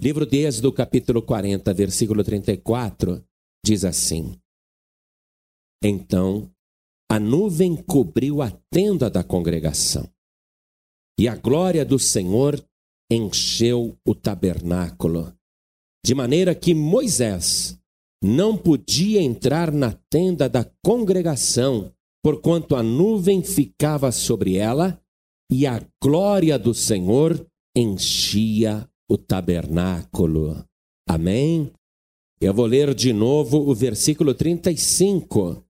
Livro de Êxodo, capítulo 40, versículo 34, diz assim: Então a nuvem cobriu a tenda da congregação, e a glória do Senhor encheu o tabernáculo, de maneira que Moisés não podia entrar na tenda da congregação, porquanto a nuvem ficava sobre ela e a glória do Senhor enchia o tabernáculo. Amém? Eu vou ler de novo o versículo 35.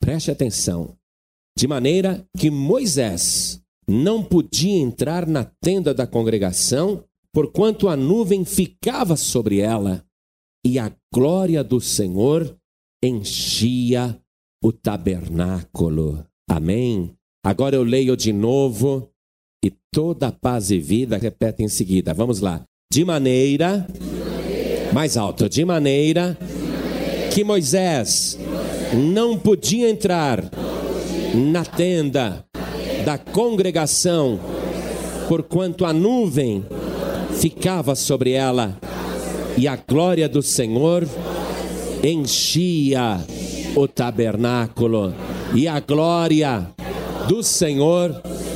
Preste atenção. De maneira que Moisés não podia entrar na tenda da congregação, porquanto a nuvem ficava sobre ela, e a glória do Senhor enchia o tabernáculo. Amém? Agora eu leio de novo e toda paz e vida repete em seguida. Vamos lá. De maneira, mais alto, de maneira, que Moisés não podia entrar na tenda da congregação, porquanto a nuvem ficava sobre ela e a glória do Senhor enchia o tabernáculo, e a glória do Senhor enchia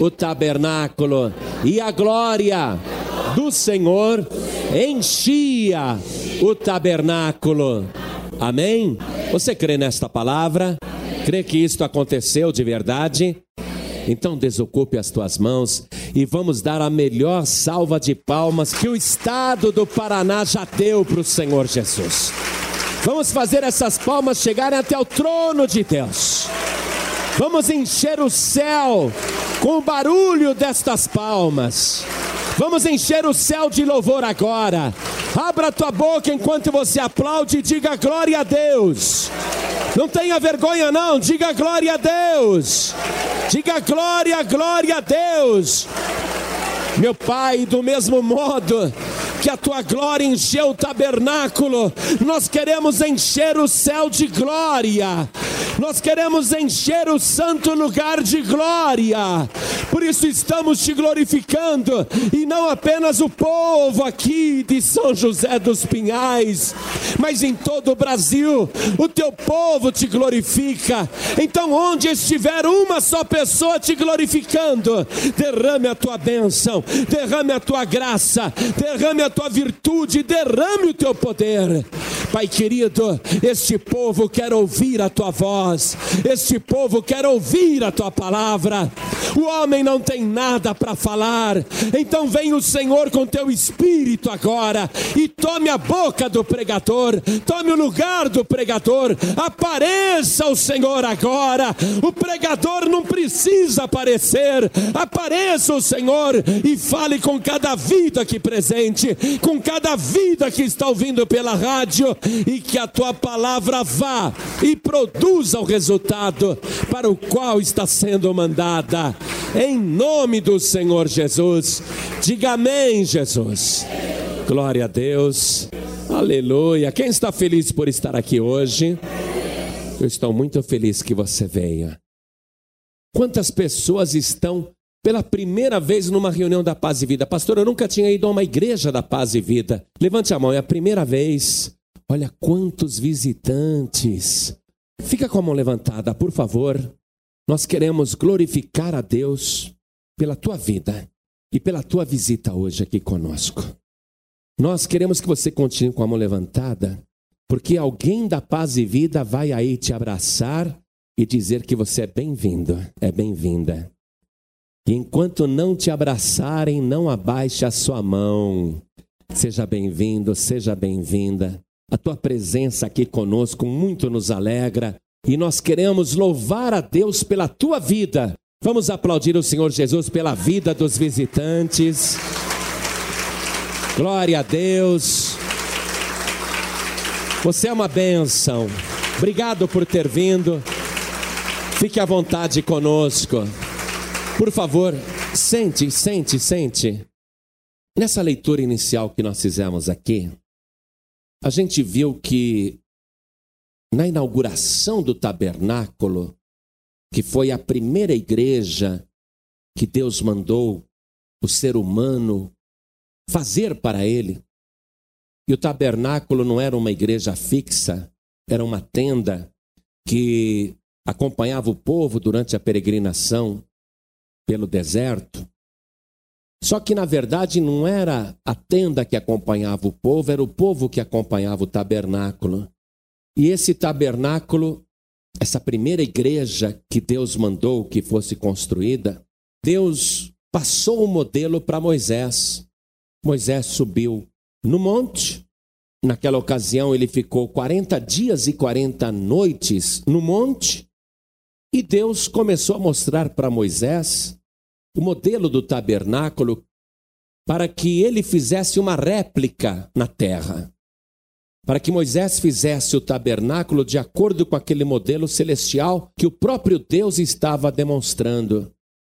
o tabernáculo, e a glória do Senhor enchia o tabernáculo. Amém? Você crê nesta palavra? Crê que isto aconteceu de verdade? Então desocupe as tuas mãos e vamos dar a melhor salva de palmas que o estado do Paraná já deu para o Senhor Jesus. Vamos fazer essas palmas chegarem até o trono de Deus. Vamos encher o céu com o barulho destas palmas. Vamos encher o céu de louvor agora. Abra tua boca enquanto você aplaude e diga glória a Deus. Não tenha vergonha, não. Diga glória a Deus. Diga glória, glória a Deus. Meu Pai, do mesmo modo que a tua glória encheu o tabernáculo, nós queremos encher o céu de glória. Nós queremos encher o santo lugar de glória. Por isso estamos te glorificando e não apenas o povo aqui de São José dos Pinhais, mas em todo o Brasil. O teu povo te glorifica. Então, onde estiver uma só pessoa te glorificando, derrame a tua bênção, derrame a tua graça, derrame a tua virtude, derrame o teu poder. Pai querido, este povo quer ouvir a tua voz, este povo quer ouvir a tua palavra. O homem não tem nada para falar, então vem o Senhor com teu espírito agora e tome a boca do pregador, tome o lugar do pregador, apareça o Senhor agora. O pregador não precisa aparecer, apareça o Senhor e fale com cada vida aqui presente, com cada vida que está ouvindo pela rádio e que a tua palavra vá e produza o resultado para o qual está sendo mandada. Em nome do Senhor Jesus. Diga amém, Jesus. Glória a Deus. Aleluia. Quem está feliz por estar aqui hoje? Eu estou muito feliz que você venha. Quantas pessoas estão pela primeira vez numa reunião da Paz e Vida? Pastor, eu nunca tinha ido a uma igreja da Paz e Vida. Levante a mão, é a primeira vez. Olha quantos visitantes. Fica com a mão levantada, por favor. Nós queremos glorificar a Deus pela tua vida e pela tua visita hoje aqui conosco. Nós queremos que você continue com a mão levantada, porque alguém da paz e vida vai aí te abraçar e dizer que você é bem-vindo, é bem-vinda. E enquanto não te abraçarem, não abaixe a sua mão. Seja bem-vindo, seja bem-vinda. A tua presença aqui conosco muito nos alegra e nós queremos louvar a Deus pela tua vida. Vamos aplaudir o Senhor Jesus pela vida dos visitantes. Glória a Deus. Você é uma bênção. Obrigado por ter vindo. Fique à vontade conosco. Por favor, sente, sente, sente. Nessa leitura inicial que nós fizemos aqui, a gente viu que na inauguração do tabernáculo, que foi a primeira igreja que Deus mandou o ser humano fazer para ele. E o tabernáculo não era uma igreja fixa, era uma tenda que acompanhava o povo durante a peregrinação pelo deserto. Só que, na verdade, não era a tenda que acompanhava o povo, era o povo que acompanhava o tabernáculo. E esse tabernáculo, essa primeira igreja que Deus mandou que fosse construída, Deus passou o modelo para Moisés. Moisés subiu no monte. Naquela ocasião, ele ficou 40 dias e 40 noites no monte. E Deus começou a mostrar para Moisés o modelo do tabernáculo para que ele fizesse uma réplica na terra. Para que Moisés fizesse o tabernáculo de acordo com aquele modelo celestial que o próprio Deus estava demonstrando.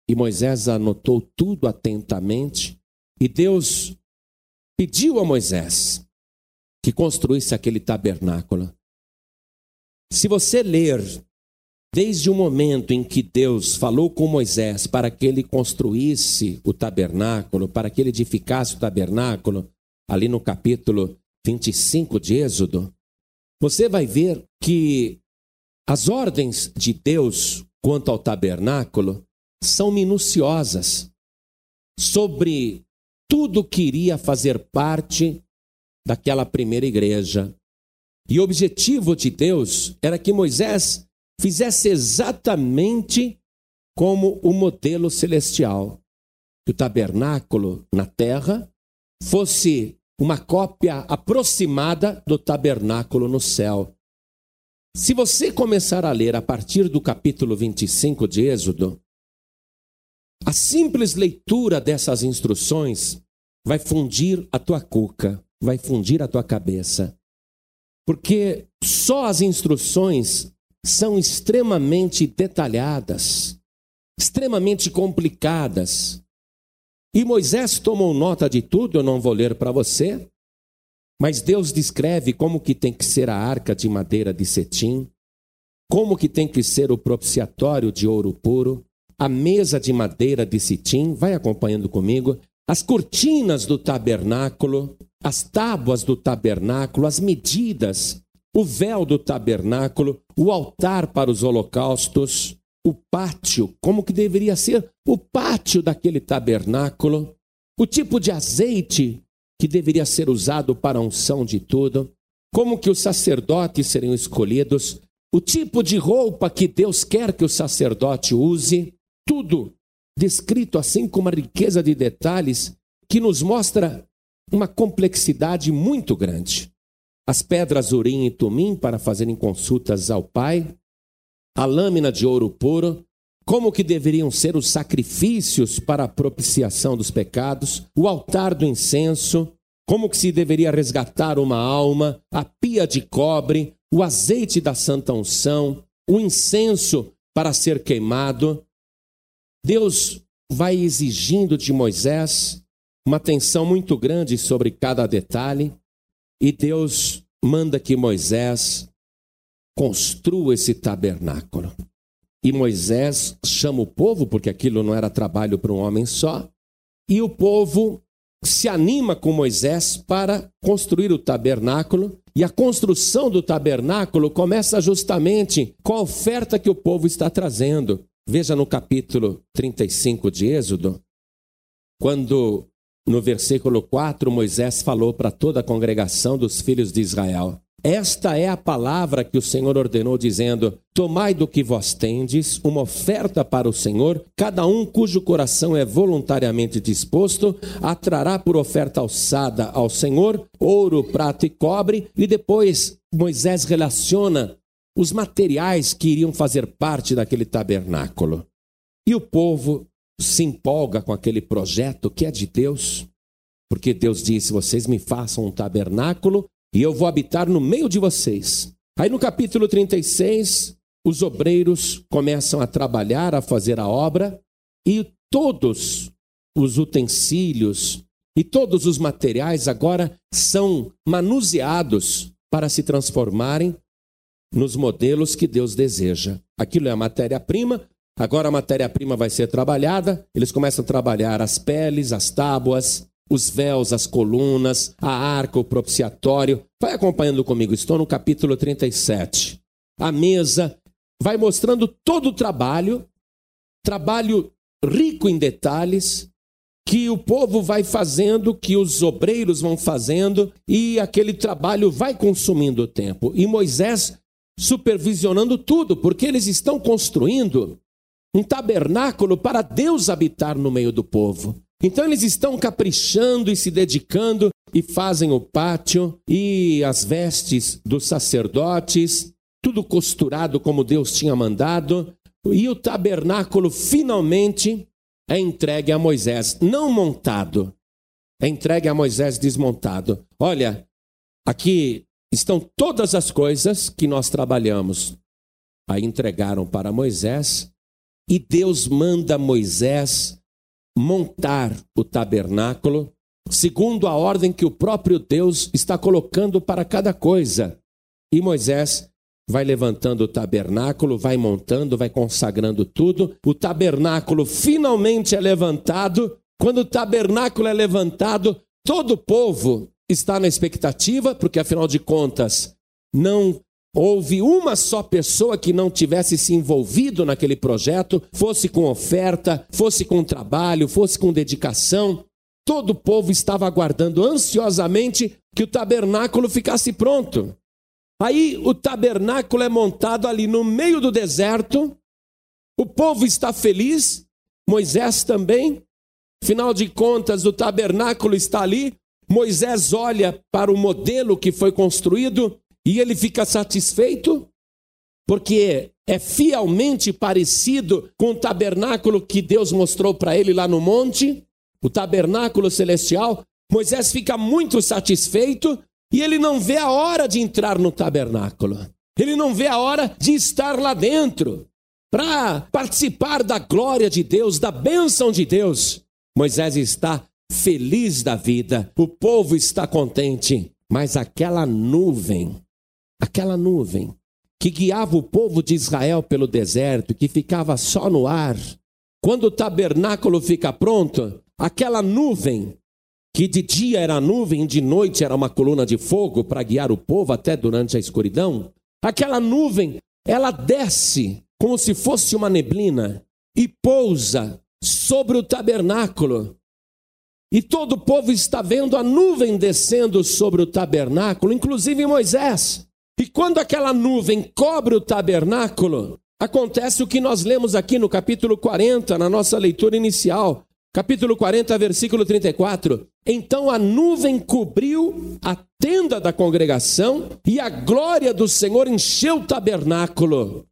E Moisés anotou tudo atentamente. E Deus pediu a Moisés que construísse aquele tabernáculo. Se você ler Desde o momento em que Deus falou com Moisés para que ele construísse o tabernáculo, para que ele edificasse o tabernáculo, ali no capítulo 25 de Êxodo, você vai ver que as ordens de Deus quanto ao tabernáculo são minuciosas sobre tudo que iria fazer parte daquela primeira igreja. E o objetivo de Deus era que Moisés fizesse exatamente como o modelo celestial. Que o tabernáculo na terra fosse uma cópia aproximada do tabernáculo no céu. Se você começar a ler a partir do capítulo 25 de Êxodo, a simples leitura dessas instruções vai fundir a tua cuca, vai fundir a tua cabeça. Porque só as instruções são extremamente detalhadas, extremamente complicadas. E Moisés tomou nota de tudo, eu não vou ler para você, mas Deus descreve como que tem que ser a arca de madeira de cetim, como que tem que ser o propiciatório de ouro puro, a mesa de madeira de cetim, vai acompanhando comigo, as cortinas do tabernáculo, as tábuas do tabernáculo, as medidas o véu do tabernáculo, o altar para os holocaustos, o pátio, como que deveria ser o pátio daquele tabernáculo, o tipo de azeite que deveria ser usado para a unção de tudo, como que os sacerdotes seriam escolhidos, o tipo de roupa que Deus quer que o sacerdote use, tudo descrito assim com uma riqueza de detalhes que nos mostra uma complexidade muito grande as pedras urim e tumim para fazerem consultas ao Pai, a lâmina de ouro puro, como que deveriam ser os sacrifícios para a propiciação dos pecados, o altar do incenso, como que se deveria resgatar uma alma, a pia de cobre, o azeite da santa unção, o incenso para ser queimado. Deus vai exigindo de Moisés uma atenção muito grande sobre cada detalhe. E Deus manda que Moisés construa esse tabernáculo. E Moisés chama o povo, porque aquilo não era trabalho para um homem só, e o povo se anima com Moisés para construir o tabernáculo, e a construção do tabernáculo começa justamente com a oferta que o povo está trazendo. Veja no capítulo 35 de Êxodo, quando no versículo 4, Moisés falou para toda a congregação dos filhos de Israel: Esta é a palavra que o Senhor ordenou, dizendo: Tomai do que vós tendes uma oferta para o Senhor, cada um cujo coração é voluntariamente disposto, atrará por oferta alçada ao Senhor ouro, prata e cobre, e depois Moisés relaciona os materiais que iriam fazer parte daquele tabernáculo. E o povo se empolga com aquele projeto que é de Deus, porque Deus disse: vocês me façam um tabernáculo e eu vou habitar no meio de vocês. Aí no capítulo 36, os obreiros começam a trabalhar, a fazer a obra, e todos os utensílios e todos os materiais agora são manuseados para se transformarem nos modelos que Deus deseja. Aquilo é a matéria-prima, Agora a matéria-prima vai ser trabalhada, eles começam a trabalhar as peles, as tábuas, os véus, as colunas, a arca, o propiciatório. Vai acompanhando comigo, estou no capítulo 37. A mesa vai mostrando todo o trabalho, trabalho rico em detalhes, que o povo vai fazendo, que os obreiros vão fazendo, e aquele trabalho vai consumindo tempo. E Moisés supervisionando tudo, porque eles estão construindo um tabernáculo para Deus habitar no meio do povo. Então eles estão caprichando e se dedicando e fazem o pátio e as vestes dos sacerdotes, tudo costurado como Deus tinha mandado, e o tabernáculo finalmente é entregue a Moisés, não montado, é entregue a Moisés desmontado. Olha, aqui estão todas as coisas que nós trabalhamos. Aí entregaram para Moisés e Deus manda Moisés montar o tabernáculo segundo a ordem que o próprio Deus está colocando para cada coisa. E Moisés vai levantando o tabernáculo, vai montando, vai consagrando tudo. O tabernáculo finalmente é levantado. Quando o tabernáculo é levantado, todo o povo está na expectativa, porque afinal de contas, não houve uma só pessoa que não tivesse se envolvido naquele projeto, fosse com oferta, fosse com trabalho, fosse com dedicação. Todo o povo estava aguardando ansiosamente que o tabernáculo ficasse pronto. Aí o tabernáculo é montado ali no meio do deserto, o povo está feliz, Moisés também. Afinal de contas, o tabernáculo está ali. Moisés olha para o modelo que foi construído e ele fica satisfeito, porque é fielmente parecido com o tabernáculo que Deus mostrou para ele lá no monte, o tabernáculo celestial. Moisés fica muito satisfeito e ele não vê a hora de entrar no tabernáculo. Ele não vê a hora de estar lá dentro para participar da glória de Deus, da bênção de Deus. Moisés está feliz da vida, o povo está contente, mas aquela nuvem aquela nuvem que guiava o povo de Israel pelo deserto, que ficava só no ar. Quando o tabernáculo fica pronto, aquela nuvem, que de dia era nuvem, de noite era uma coluna de fogo para guiar o povo até durante a escuridão, aquela nuvem, ela desce como se fosse uma neblina e pousa sobre o tabernáculo. E todo o povo está vendo a nuvem descendo sobre o tabernáculo, inclusive Moisés. E quando aquela nuvem cobre o tabernáculo, acontece o que nós lemos aqui no capítulo 40, na nossa leitura inicial. Capítulo 40, versículo 34. Então a nuvem cobriu a tenda da congregação e a glória do Senhor encheu o tabernáculo.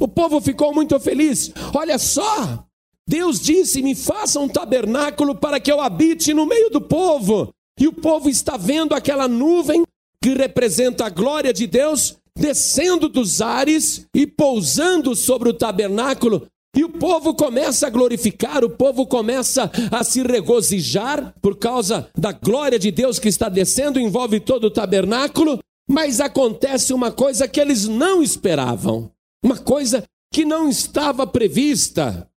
O povo ficou muito feliz. Olha só, Deus disse: Me faça um tabernáculo para que eu habite no meio do povo. E o povo está vendo aquela nuvem que representa a glória de Deus, descendo dos ares e pousando sobre o tabernáculo. E o povo começa a glorificar, o povo começa a se regozijar por causa da glória de Deus que está descendo, envolve todo o tabernáculo. Mas acontece uma coisa que eles não esperavam, uma coisa que não estava prevista.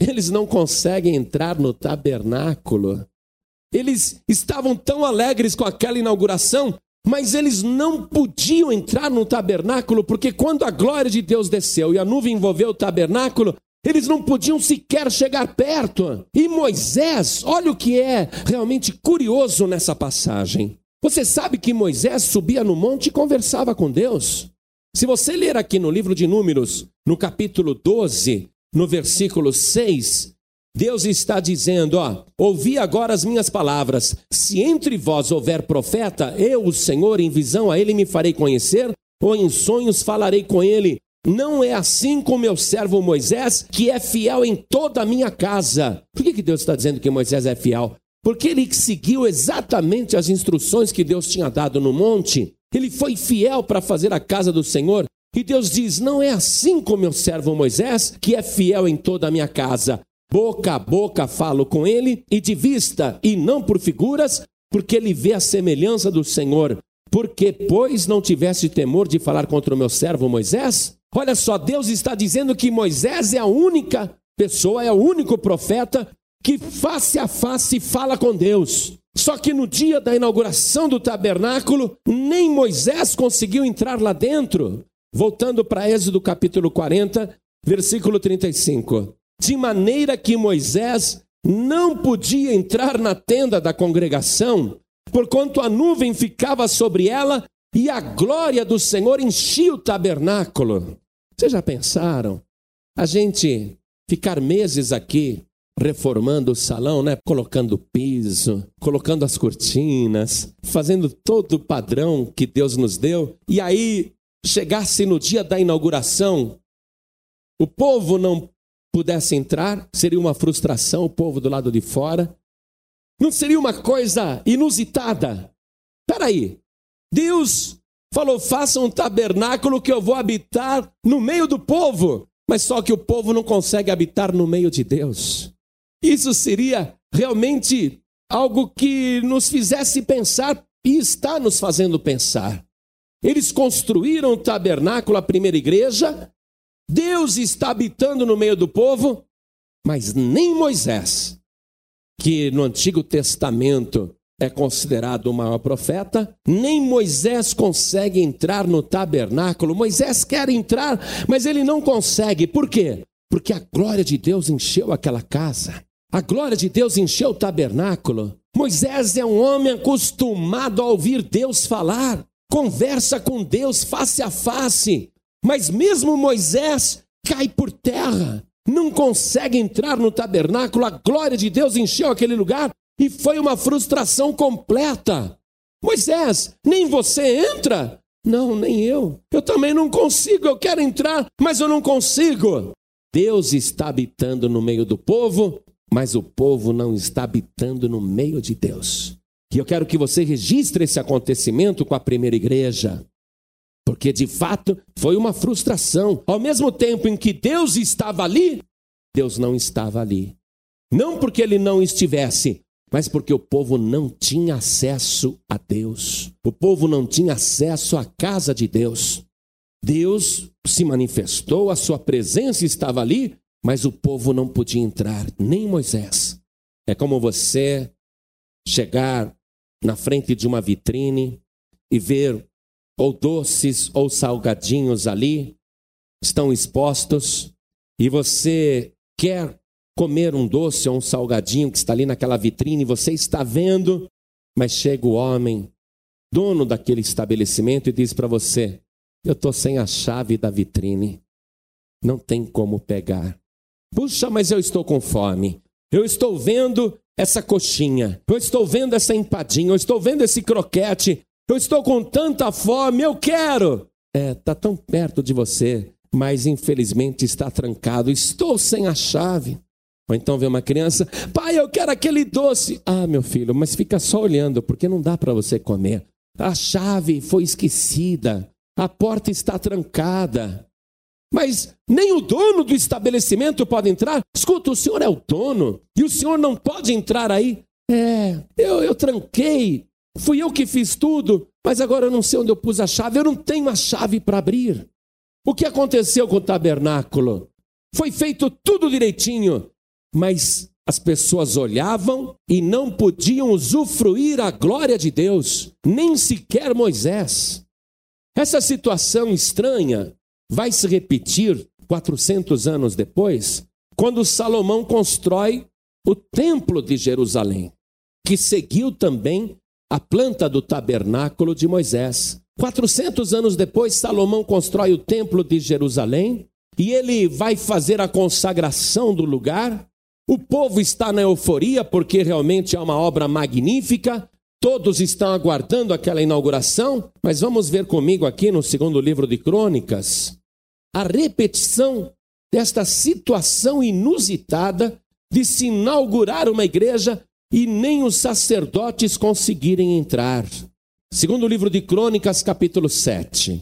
Eles não conseguem entrar no tabernáculo. Eles estavam tão alegres com aquela inauguração mas eles não podiam entrar no tabernáculo, porque quando a glória de Deus desceu e a nuvem envolveu o tabernáculo, eles não podiam sequer chegar perto. E Moisés, olha o que é realmente curioso nessa passagem. Você sabe que Moisés subia no monte e conversava com Deus. Se você ler aqui no livro de Números, no capítulo 12, no versículo 6, Deus está dizendo: ó, ouvi agora as minhas palavras. Se entre vós houver profeta, eu, o Senhor, em visão a ele me farei conhecer, ou em sonhos falarei com ele. Não é assim com meu servo Moisés, que é fiel em toda a minha casa. Por que, que Deus está dizendo que Moisés é fiel? Porque ele seguiu exatamente as instruções que Deus tinha dado no monte. Ele foi fiel para fazer a casa do Senhor. E Deus diz: Não é assim com meu servo Moisés, que é fiel em toda a minha casa. Boca a boca falo com ele, e de vista, e não por figuras, porque ele vê a semelhança do Senhor. Porque, pois, não tivesse temor de falar contra o meu servo Moisés? Olha só, Deus está dizendo que Moisés é a única pessoa, é o único profeta que face a face fala com Deus. Só que no dia da inauguração do tabernáculo, nem Moisés conseguiu entrar lá dentro. Voltando para Êxodo capítulo 40, versículo 35. De maneira que Moisés não podia entrar na tenda da congregação, porquanto a nuvem ficava sobre ela e a glória do Senhor enchia o tabernáculo. Vocês já pensaram? A gente ficar meses aqui reformando o salão, né? Colocando piso, colocando as cortinas, fazendo todo o padrão que Deus nos deu. E aí chegasse no dia da inauguração, o povo não pudesse entrar, seria uma frustração o povo do lado de fora. Não seria uma coisa inusitada. Peraí, Deus falou: faça um tabernáculo que eu vou habitar no meio do povo. Mas só que o povo não consegue habitar no meio de Deus. Isso seria realmente algo que nos fizesse pensar e está nos fazendo pensar. Eles construíram o tabernáculo, a primeira igreja, Deus está habitando no meio do povo, mas nem Moisés, que no Antigo Testamento é considerado o maior profeta, nem Moisés consegue entrar no tabernáculo. Moisés quer entrar, mas ele não consegue. Por quê? Porque a glória de Deus encheu aquela casa. A glória de Deus encheu o tabernáculo. Moisés é um homem acostumado a ouvir Deus falar, conversa com Deus face a face. Mas mesmo Moisés cai por terra, não consegue entrar no tabernáculo. A glória de Deus encheu aquele lugar e foi uma frustração completa. Moisés, nem você entra? Não, nem eu. Eu também não consigo. Eu quero entrar, mas eu não consigo. Deus está habitando no meio do povo, mas o povo não está habitando no meio de Deus. E eu quero que você registre esse acontecimento com a primeira igreja. Porque de fato foi uma frustração. Ao mesmo tempo em que Deus estava ali, Deus não estava ali. Não porque ele não estivesse, mas porque o povo não tinha acesso a Deus. O povo não tinha acesso à casa de Deus. Deus se manifestou, a sua presença estava ali, mas o povo não podia entrar, nem Moisés. É como você chegar na frente de uma vitrine e ver ou doces ou salgadinhos ali estão expostos e você quer comer um doce ou um salgadinho que está ali naquela vitrine, você está vendo, mas chega o homem, dono daquele estabelecimento, e diz para você: Eu estou sem a chave da vitrine, não tem como pegar. Puxa, mas eu estou com fome. Eu estou vendo essa coxinha. Eu estou vendo essa empadinha. Eu estou vendo esse croquete. Eu estou com tanta fome. Eu quero. É, está tão perto de você, mas infelizmente está trancado. Estou sem a chave. Ou então vê uma criança, pai, eu quero aquele doce. Ah, meu filho, mas fica só olhando, porque não dá para você comer. A chave foi esquecida, a porta está trancada. Mas nem o dono do estabelecimento pode entrar. Escuta, o senhor é o dono e o senhor não pode entrar aí. É, eu, eu tranquei, fui eu que fiz tudo, mas agora eu não sei onde eu pus a chave, eu não tenho a chave para abrir. O que aconteceu com o tabernáculo? Foi feito tudo direitinho, mas as pessoas olhavam e não podiam usufruir a glória de Deus, nem sequer Moisés. Essa situação estranha vai se repetir 400 anos depois, quando Salomão constrói o Templo de Jerusalém, que seguiu também a planta do tabernáculo de Moisés. 400 anos depois, Salomão constrói o Templo de Jerusalém e ele vai fazer a consagração do lugar. O povo está na euforia porque realmente é uma obra magnífica. Todos estão aguardando aquela inauguração, mas vamos ver comigo aqui no segundo livro de Crônicas a repetição desta situação inusitada de se inaugurar uma igreja e nem os sacerdotes conseguirem entrar. Segundo o livro de Crônicas, capítulo 7.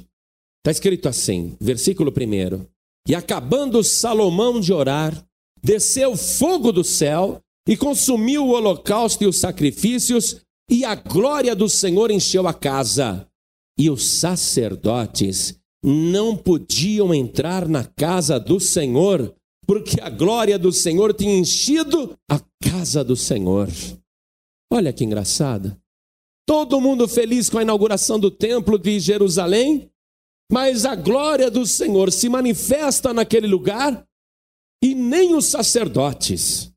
Está escrito assim, versículo 1. E acabando Salomão de orar, desceu fogo do céu e consumiu o holocausto e os sacrifícios, e a glória do Senhor encheu a casa. E os sacerdotes não podiam entrar na casa do Senhor, porque a glória do Senhor tinha enchido a casa do Senhor. Olha que engraçado. Todo mundo feliz com a inauguração do templo de Jerusalém, mas a glória do Senhor se manifesta naquele lugar e nem os sacerdotes.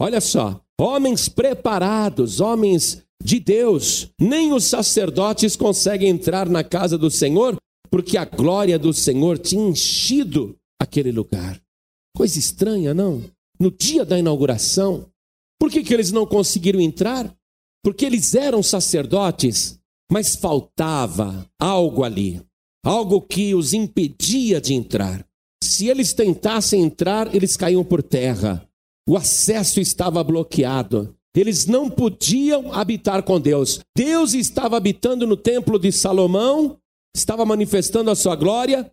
Olha só, homens preparados, homens de Deus, nem os sacerdotes conseguem entrar na casa do Senhor, porque a glória do Senhor tinha enchido aquele lugar. Coisa estranha, não? No dia da inauguração, por que, que eles não conseguiram entrar? Porque eles eram sacerdotes, mas faltava algo ali, algo que os impedia de entrar. Se eles tentassem entrar, eles caíam por terra. O acesso estava bloqueado. Eles não podiam habitar com Deus. Deus estava habitando no templo de Salomão, estava manifestando a sua glória,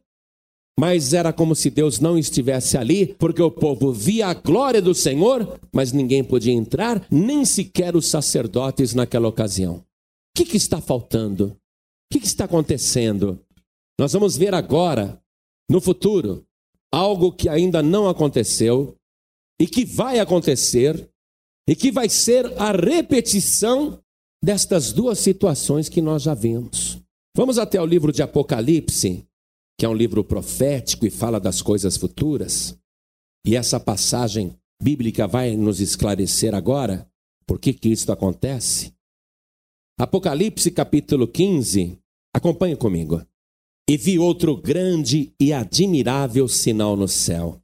mas era como se Deus não estivesse ali, porque o povo via a glória do Senhor, mas ninguém podia entrar, nem sequer os sacerdotes naquela ocasião. O que, que está faltando? O que, que está acontecendo? Nós vamos ver agora, no futuro, algo que ainda não aconteceu e que vai acontecer e que vai ser a repetição destas duas situações que nós já vimos. Vamos até o livro de Apocalipse, que é um livro profético e fala das coisas futuras. E essa passagem bíblica vai nos esclarecer agora por que, que isso acontece. Apocalipse capítulo 15, acompanhe comigo. E vi outro grande e admirável sinal no céu.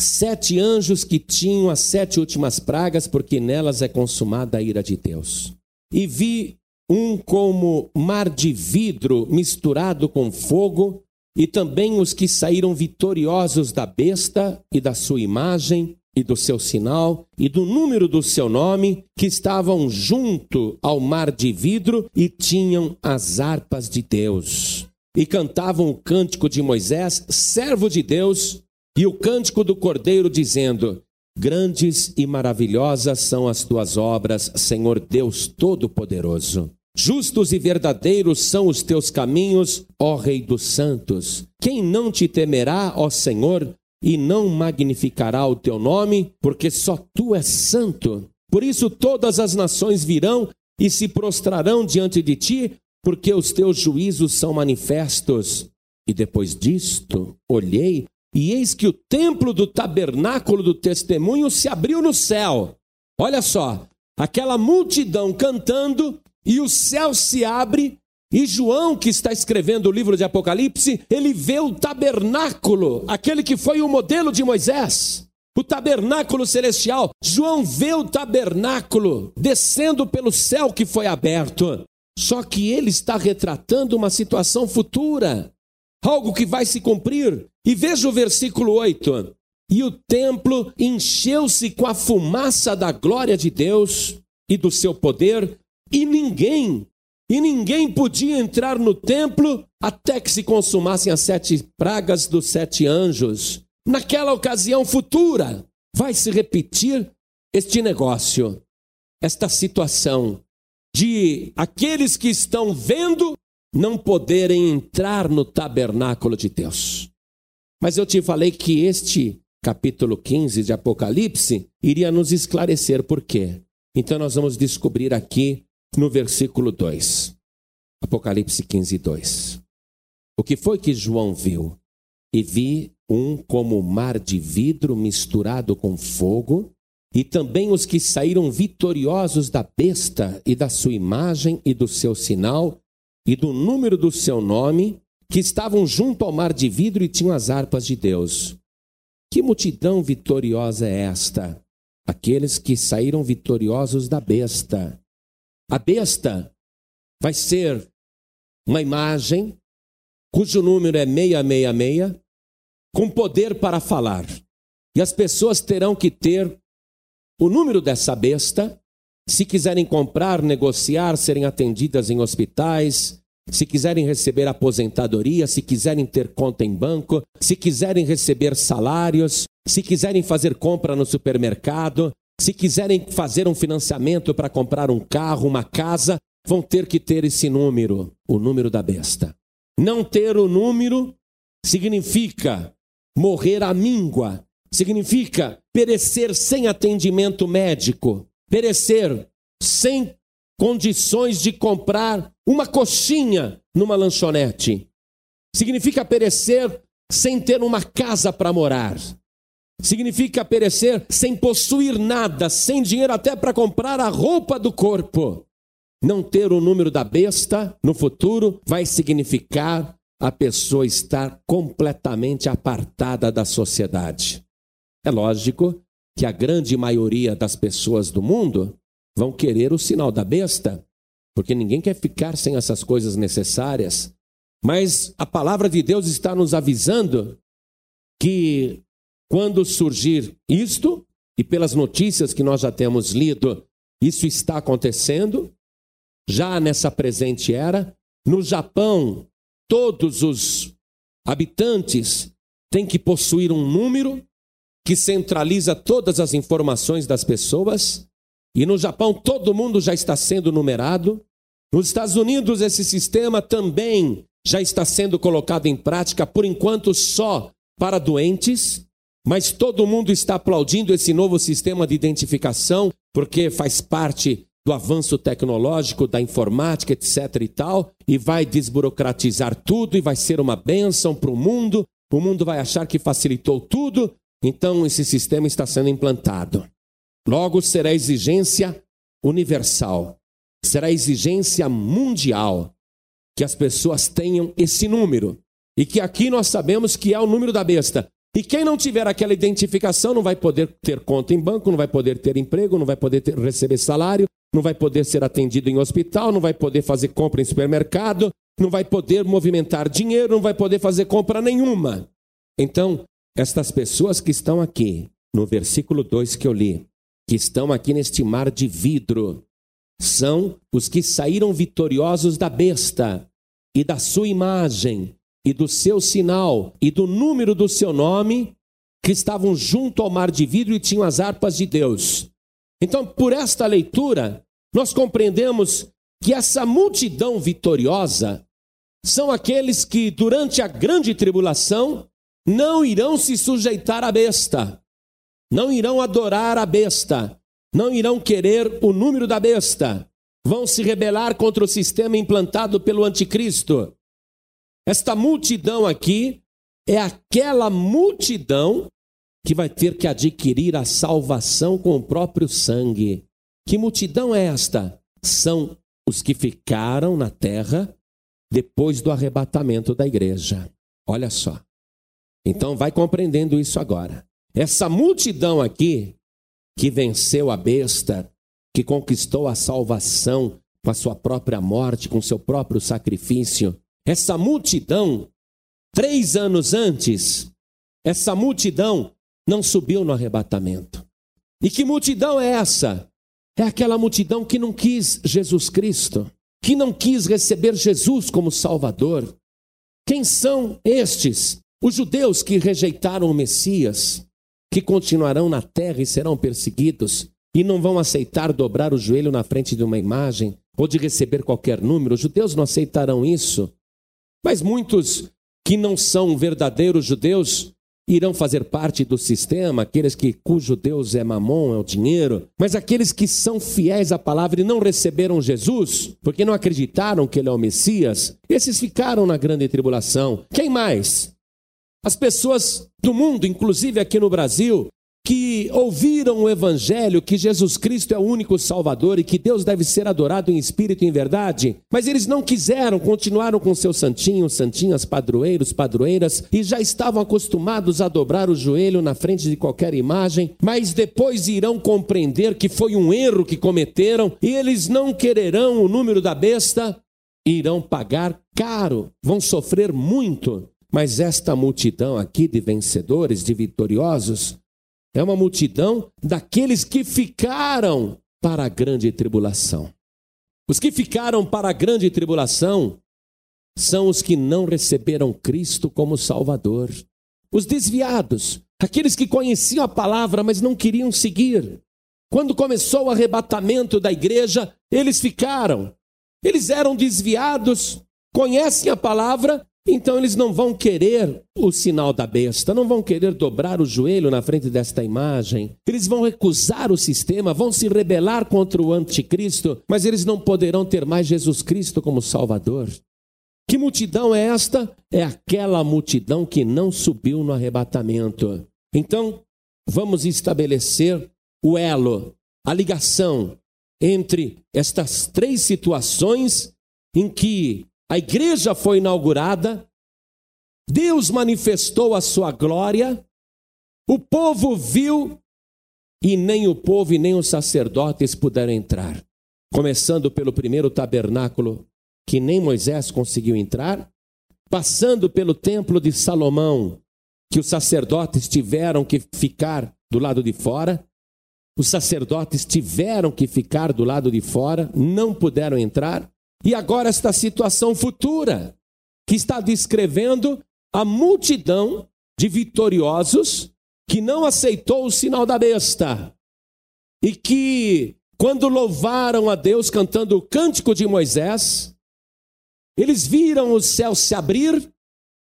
Sete anjos que tinham as sete últimas pragas, porque nelas é consumada a ira de Deus. E vi um como mar de vidro misturado com fogo, e também os que saíram vitoriosos da besta e da sua imagem e do seu sinal e do número do seu nome, que estavam junto ao mar de vidro e tinham as harpas de Deus e cantavam o cântico de Moisés, servo de Deus, e o cântico do Cordeiro, dizendo: Grandes e maravilhosas são as tuas obras, Senhor Deus Todo-Poderoso. Justos e verdadeiros são os teus caminhos, ó Rei dos Santos. Quem não te temerá, ó Senhor, e não magnificará o teu nome, porque só tu és santo. Por isso todas as nações virão e se prostrarão diante de ti, porque os teus juízos são manifestos. E depois disto, olhei, e eis que o templo do tabernáculo do testemunho se abriu no céu. Olha só, aquela multidão cantando, e o céu se abre, e João, que está escrevendo o livro de Apocalipse, ele vê o tabernáculo, aquele que foi o modelo de Moisés. O tabernáculo celestial. João vê o tabernáculo descendo pelo céu que foi aberto. Só que ele está retratando uma situação futura, algo que vai se cumprir. E veja o versículo 8: E o templo encheu-se com a fumaça da glória de Deus e do seu poder, e ninguém, e ninguém podia entrar no templo até que se consumassem as sete pragas dos sete anjos. Naquela ocasião futura, vai se repetir este negócio, esta situação de aqueles que estão vendo não poderem entrar no tabernáculo de Deus. Mas eu te falei que este capítulo 15 de Apocalipse iria nos esclarecer por quê. Então nós vamos descobrir aqui no versículo 2. Apocalipse 15, 2. O que foi que João viu? E vi um como mar de vidro misturado com fogo, e também os que saíram vitoriosos da besta e da sua imagem e do seu sinal e do número do seu nome, que estavam junto ao mar de vidro e tinham as harpas de Deus. Que multidão vitoriosa é esta? Aqueles que saíram vitoriosos da besta. A besta vai ser uma imagem cujo número é 666, com poder para falar. E as pessoas terão que ter o número dessa besta, se quiserem comprar, negociar, serem atendidas em hospitais, se quiserem receber aposentadoria, se quiserem ter conta em banco, se quiserem receber salários, se quiserem fazer compra no supermercado, se quiserem fazer um financiamento para comprar um carro, uma casa, vão ter que ter esse número, o número da besta. Não ter o número significa morrer à míngua, significa perecer sem atendimento médico, perecer sem condições de comprar uma coxinha numa lanchonete. Significa perecer sem ter uma casa para morar. Significa perecer sem possuir nada, sem dinheiro até para comprar a roupa do corpo. Não ter o número da besta no futuro vai significar a pessoa estar completamente apartada da sociedade. É lógico que a grande maioria das pessoas do mundo vão querer o sinal da besta, porque ninguém quer ficar sem essas coisas necessárias. Mas a palavra de Deus está nos avisando que quando surgir isto, e pelas notícias que nós já temos lido, isso está acontecendo, já nessa presente era. No Japão, todos os habitantes têm que possuir um número que centraliza todas as informações das pessoas. E no Japão, todo mundo já está sendo numerado. Nos Estados Unidos, esse sistema também já está sendo colocado em prática, por enquanto só para doentes. Mas todo mundo está aplaudindo esse novo sistema de identificação, porque faz parte do avanço tecnológico, da informática, etc. e tal, e vai desburocratizar tudo e vai ser uma bênção para o mundo. O mundo vai achar que facilitou tudo, então esse sistema está sendo implantado. Logo será exigência universal, será exigência mundial que as pessoas tenham esse número. E que aqui nós sabemos que é o número da besta. E quem não tiver aquela identificação não vai poder ter conta em banco, não vai poder ter emprego, não vai poder ter, receber salário, não vai poder ser atendido em hospital, não vai poder fazer compra em supermercado, não vai poder movimentar dinheiro, não vai poder fazer compra nenhuma. Então, estas pessoas que estão aqui, no versículo 2 que eu li, que estão aqui neste mar de vidro, são os que saíram vitoriosos da besta e da sua imagem e do seu sinal e do número do seu nome, que estavam junto ao mar de vidro e tinham as harpas de Deus. Então, por esta leitura, nós compreendemos que essa multidão vitoriosa são aqueles que, durante a grande tribulação, não irão se sujeitar à besta, não irão adorar a besta, não irão querer o número da besta, vão se rebelar contra o sistema implantado pelo anticristo, esta multidão aqui é aquela multidão que vai ter que adquirir a salvação com o próprio sangue. Que multidão é esta? São os que ficaram na terra depois do arrebatamento da igreja. Olha só. Então vai compreendendo isso agora. Essa multidão aqui que venceu a besta, que conquistou a salvação com a sua própria morte, com seu próprio sacrifício, essa multidão, três anos antes, essa multidão não subiu no arrebatamento. E que multidão é essa? É aquela multidão que não quis Jesus Cristo, que não quis receber Jesus como Salvador. Quem são estes? Os judeus que rejeitaram o Messias, que continuarão na terra e serão perseguidos, e não vão aceitar dobrar o joelho na frente de uma imagem ou de receber qualquer número. Os judeus não aceitarão isso. Mas muitos que não são verdadeiros judeus irão fazer parte do sistema, aqueles que cujo Deus é mamon, é o dinheiro, mas aqueles que são fiéis à palavra e não receberam Jesus, porque não acreditaram que ele é o Messias, esses ficaram na grande tribulação. Quem mais? As pessoas do mundo, inclusive aqui no Brasil, que ouviram o Evangelho, que Jesus Cristo é o único Salvador e que Deus deve ser adorado em espírito e em verdade, mas eles não quiseram, continuaram com seus santinhos, santinhas, padroeiros, padroeiras, e já estavam acostumados a dobrar o joelho na frente de qualquer imagem, mas depois irão compreender que foi um erro que cometeram e eles não quererão o número da besta, irão pagar caro, vão sofrer muito. Mas esta multidão aqui de vencedores, de vitoriosos, é uma multidão daqueles que ficaram para a grande tribulação. Os que ficaram para a grande tribulação são os que não receberam Cristo como Salvador. Os desviados, aqueles que conheciam a palavra, mas não queriam seguir. Quando começou o arrebatamento da igreja, eles ficaram. Eles eram desviados, conhecem a palavra, então eles não vão querer o sinal da besta, não vão querer dobrar o joelho na frente desta imagem. Eles vão recusar o sistema, vão se rebelar contra o anticristo, mas eles não poderão ter mais Jesus Cristo como Salvador. Que multidão é esta? É aquela multidão que não subiu no arrebatamento. Então, vamos estabelecer o elo, a ligação entre estas três situações em que a igreja foi inaugurada, Deus manifestou a sua glória, o povo viu e nem o povo e nem os sacerdotes puderam entrar. Começando pelo primeiro tabernáculo, que nem Moisés conseguiu entrar, passando pelo templo de Salomão, que os sacerdotes tiveram que ficar do lado de fora, os sacerdotes tiveram que ficar do lado de fora, não puderam entrar. E agora, esta situação futura, que está descrevendo a multidão de vitoriosos que não aceitou o sinal da besta e que, quando louvaram a Deus cantando o cântico de Moisés, eles viram o céu se abrir,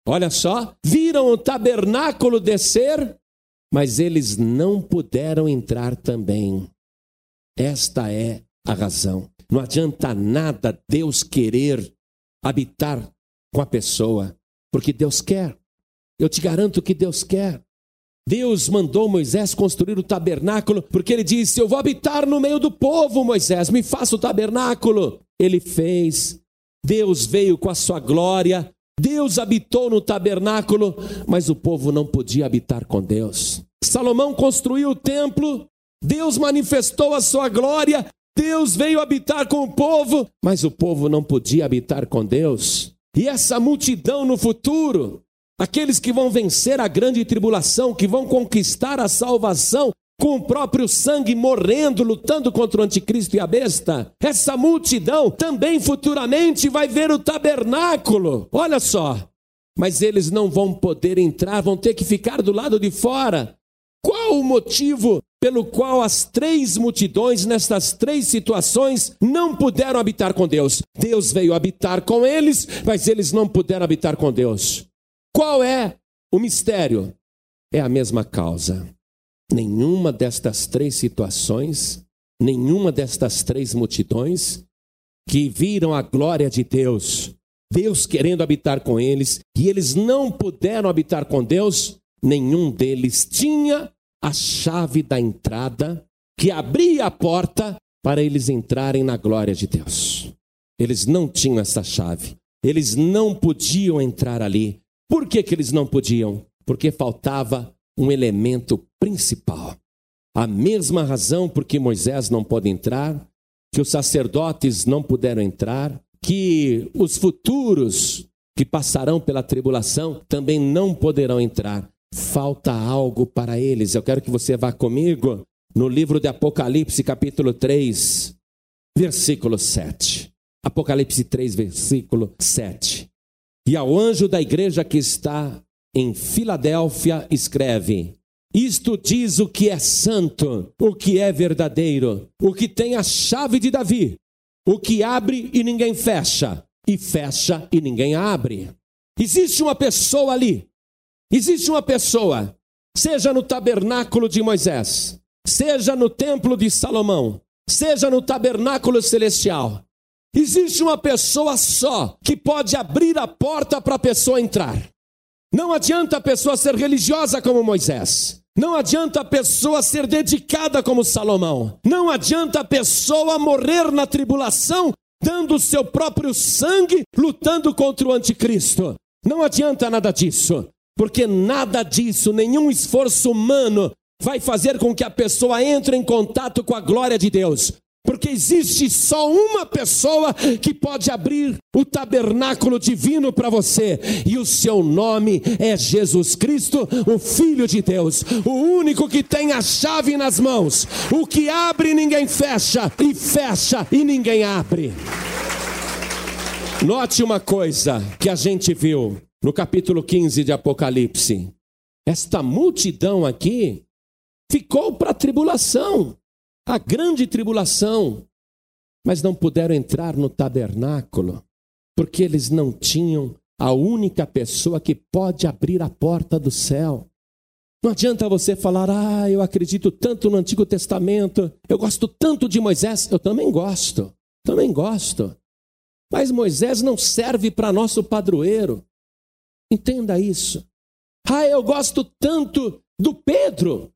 olha só, viram o tabernáculo descer mas eles não puderam entrar também. Esta é a razão. Não adianta nada Deus querer habitar com a pessoa, porque Deus quer. Eu te garanto que Deus quer. Deus mandou Moisés construir o tabernáculo, porque ele disse: Eu vou habitar no meio do povo, Moisés, me faça o tabernáculo. Ele fez. Deus veio com a sua glória, Deus habitou no tabernáculo, mas o povo não podia habitar com Deus. Salomão construiu o templo, Deus manifestou a sua glória, Deus veio habitar com o povo, mas o povo não podia habitar com Deus. E essa multidão no futuro, aqueles que vão vencer a grande tribulação, que vão conquistar a salvação, com o próprio sangue morrendo, lutando contra o anticristo e a besta. Essa multidão também futuramente vai ver o tabernáculo. Olha só. Mas eles não vão poder entrar, vão ter que ficar do lado de fora. Qual o motivo pelo qual as três multidões, nestas três situações, não puderam habitar com Deus? Deus veio habitar com eles, mas eles não puderam habitar com Deus. Qual é o mistério? É a mesma causa. Nenhuma destas três situações, nenhuma destas três multidões que viram a glória de Deus, Deus querendo habitar com eles, e eles não puderam habitar com Deus, nenhum deles tinha a chave da entrada que abria a porta para eles entrarem na glória de Deus. Eles não tinham essa chave. Eles não podiam entrar ali. Por que, que eles não podiam? Porque faltava um elemento principal. A mesma razão por que Moisés não pode entrar, que os sacerdotes não puderam entrar, que os futuros que passarão pela tribulação também não poderão entrar. Falta algo para eles. Eu quero que você vá comigo no livro de Apocalipse, capítulo 3, versículo 7. Apocalipse 3, versículo 7. E ao anjo da igreja que está em Filadélfia, escreve: Isto diz o que é santo, o que é verdadeiro, o que tem a chave de Davi, o que abre e ninguém fecha, e fecha e ninguém abre. Existe uma pessoa ali, existe uma pessoa, seja no tabernáculo de Moisés, seja no templo de Salomão, seja no tabernáculo celestial, existe uma pessoa só que pode abrir a porta para a pessoa entrar. Não adianta a pessoa ser religiosa como Moisés. Não adianta a pessoa ser dedicada como Salomão. Não adianta a pessoa morrer na tribulação, dando o seu próprio sangue, lutando contra o anticristo. Não adianta nada disso, porque nada disso, nenhum esforço humano vai fazer com que a pessoa entre em contato com a glória de Deus. Porque existe só uma pessoa que pode abrir o tabernáculo divino para você, e o seu nome é Jesus Cristo, o Filho de Deus, o único que tem a chave nas mãos, o que abre ninguém fecha, e fecha e ninguém abre. Note uma coisa que a gente viu no capítulo 15 de Apocalipse: esta multidão aqui ficou para a tribulação a grande tribulação, mas não puderam entrar no tabernáculo. Porque eles não tinham a única pessoa que pode abrir a porta do céu. Não adianta você falar, ah, eu acredito tanto no Antigo Testamento, eu gosto tanto de Moisés. Eu também gosto, também gosto. Mas Moisés não serve para nosso padroeiro. Entenda isso. Ah, eu gosto tanto do Pedro.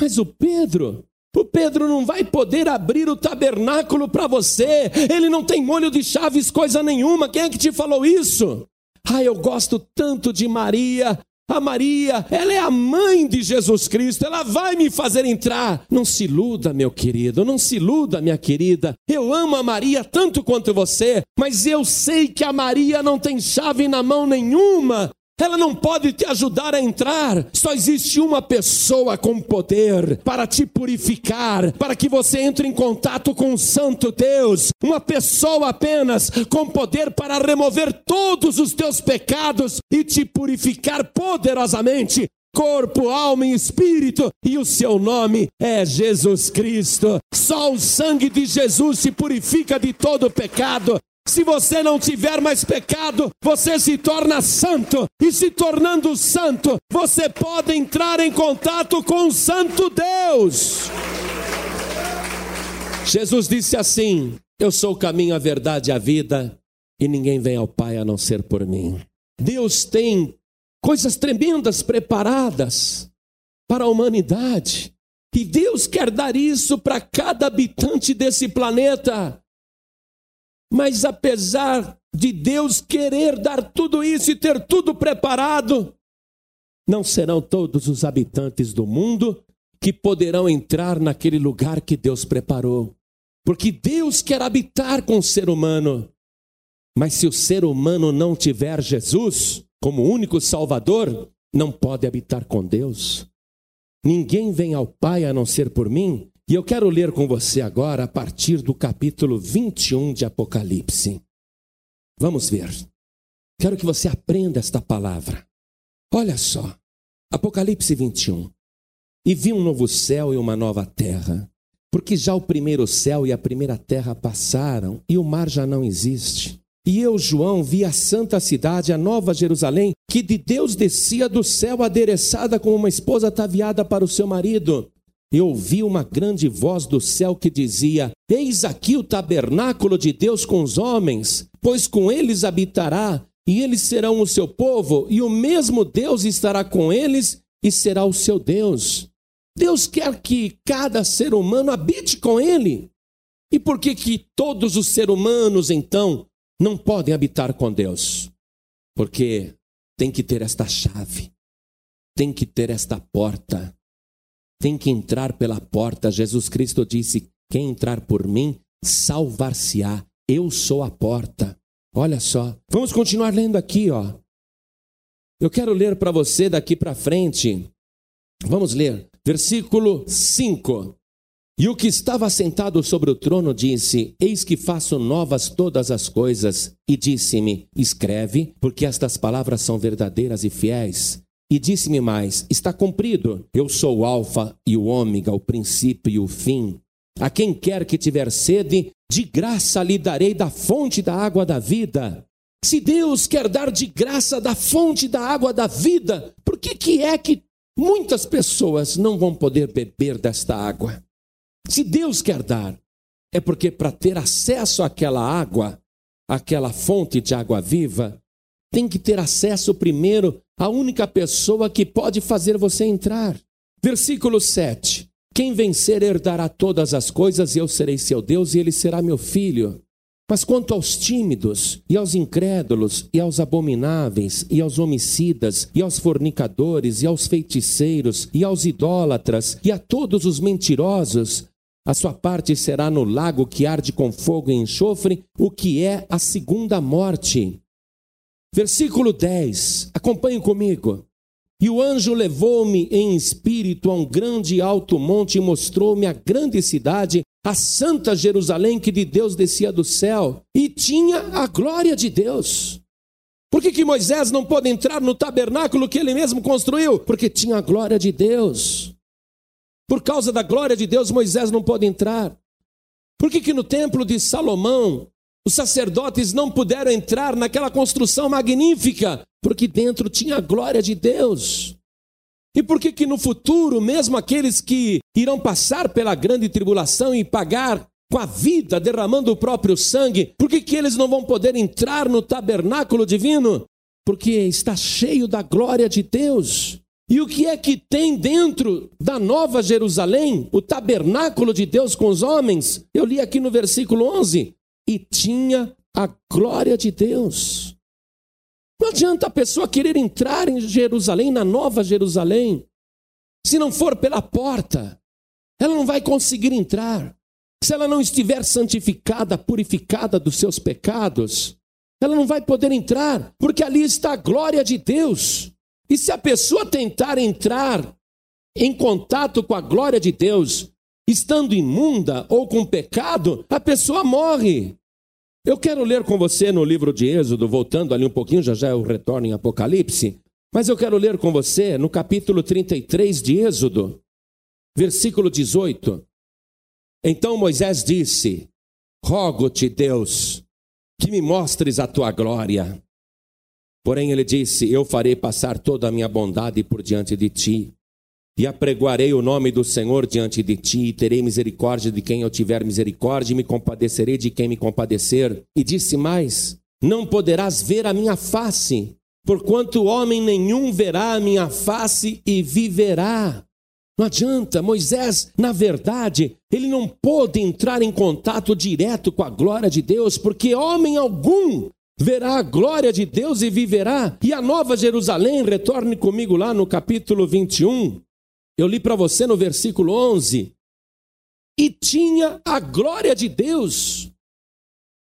Mas o Pedro, o Pedro não vai poder abrir o tabernáculo para você. Ele não tem molho de chaves, coisa nenhuma. Quem é que te falou isso? Ah, eu gosto tanto de Maria. A Maria, ela é a mãe de Jesus Cristo, ela vai me fazer entrar. Não se iluda, meu querido, não se iluda, minha querida. Eu amo a Maria tanto quanto você, mas eu sei que a Maria não tem chave na mão nenhuma. Ela não pode te ajudar a entrar. Só existe uma pessoa com poder para te purificar, para que você entre em contato com o Santo Deus. Uma pessoa apenas com poder para remover todos os teus pecados e te purificar poderosamente. Corpo, alma e espírito, e o seu nome é Jesus Cristo. Só o sangue de Jesus se purifica de todo pecado. Se você não tiver mais pecado, você se torna santo. E se tornando santo, você pode entrar em contato com o Santo Deus. Jesus disse assim: Eu sou o caminho, a verdade e a vida, e ninguém vem ao Pai a não ser por mim. Deus tem coisas tremendas preparadas para a humanidade. E Deus quer dar isso para cada habitante desse planeta. Mas apesar de Deus querer dar tudo isso e ter tudo preparado, não serão todos os habitantes do mundo que poderão entrar naquele lugar que Deus preparou. Porque Deus quer habitar com o ser humano. Mas se o ser humano não tiver Jesus como único Salvador, não pode habitar com Deus. Ninguém vem ao Pai a não ser por mim. E eu quero ler com você agora a partir do capítulo 21 de Apocalipse. Vamos ver. Quero que você aprenda esta palavra. Olha só. Apocalipse 21. E vi um novo céu e uma nova terra, porque já o primeiro céu e a primeira terra passaram e o mar já não existe. E eu, João, vi a santa cidade, a nova Jerusalém, que de Deus descia do céu adereçada como uma esposa ataviada para o seu marido eu ouvi uma grande voz do céu que dizia: Eis aqui o tabernáculo de Deus com os homens, pois com eles habitará, e eles serão o seu povo, e o mesmo Deus estará com eles e será o seu Deus. Deus quer que cada ser humano habite com ele. E por que que todos os seres humanos então não podem habitar com Deus? Porque tem que ter esta chave. Tem que ter esta porta tem que entrar pela porta. Jesus Cristo disse: Quem entrar por mim, salvar-se-á. Eu sou a porta. Olha só. Vamos continuar lendo aqui, ó. Eu quero ler para você daqui para frente. Vamos ler. Versículo 5. E o que estava sentado sobre o trono disse: Eis que faço novas todas as coisas. E disse-me: Escreve, porque estas palavras são verdadeiras e fiéis. E disse-me mais: Está cumprido. Eu sou o Alfa e o Ômega, o princípio e o fim. A quem quer que tiver sede, de graça lhe darei da fonte da água da vida. Se Deus quer dar de graça da fonte da água da vida, por que, que é que muitas pessoas não vão poder beber desta água? Se Deus quer dar, é porque para ter acesso àquela água, àquela fonte de água viva, tem que ter acesso primeiro à única pessoa que pode fazer você entrar. Versículo 7. Quem vencer herdará todas as coisas, e eu serei seu Deus, e ele será meu filho. Mas quanto aos tímidos, e aos incrédulos, e aos abomináveis, e aos homicidas, e aos fornicadores, e aos feiticeiros, e aos idólatras, e a todos os mentirosos, a sua parte será no lago que arde com fogo e enxofre, o que é a segunda morte. Versículo 10, acompanhe comigo. E o anjo levou-me em espírito a um grande alto monte e mostrou-me a grande cidade, a santa Jerusalém que de Deus descia do céu e tinha a glória de Deus. Por que, que Moisés não pode entrar no tabernáculo que ele mesmo construiu? Porque tinha a glória de Deus. Por causa da glória de Deus, Moisés não pode entrar. Por que, que no templo de Salomão Os sacerdotes não puderam entrar naquela construção magnífica, porque dentro tinha a glória de Deus. E por que que no futuro, mesmo aqueles que irão passar pela grande tribulação e pagar com a vida, derramando o próprio sangue, por que que eles não vão poder entrar no tabernáculo divino? Porque está cheio da glória de Deus. E o que é que tem dentro da Nova Jerusalém, o tabernáculo de Deus com os homens? Eu li aqui no versículo 11: e tinha a glória de Deus. Não adianta a pessoa querer entrar em Jerusalém, na Nova Jerusalém, se não for pela porta, ela não vai conseguir entrar. Se ela não estiver santificada, purificada dos seus pecados, ela não vai poder entrar, porque ali está a glória de Deus. E se a pessoa tentar entrar em contato com a glória de Deus, estando imunda ou com pecado, a pessoa morre. Eu quero ler com você no livro de Êxodo, voltando ali um pouquinho, já já eu retorno em Apocalipse, mas eu quero ler com você no capítulo 33 de Êxodo, versículo 18. Então Moisés disse: Rogo-te, Deus, que me mostres a tua glória. Porém, ele disse: Eu farei passar toda a minha bondade por diante de ti, e apregoarei o nome do Senhor diante de ti, e terei misericórdia de quem eu tiver misericórdia, e me compadecerei de quem me compadecer. E disse mais: Não poderás ver a minha face, porquanto homem nenhum verá a minha face e viverá. Não adianta, Moisés, na verdade, ele não pôde entrar em contato direto com a glória de Deus, porque homem algum verá a glória de Deus e viverá. E a nova Jerusalém, retorne comigo lá no capítulo 21. Eu li para você no versículo 11. E tinha a glória de Deus.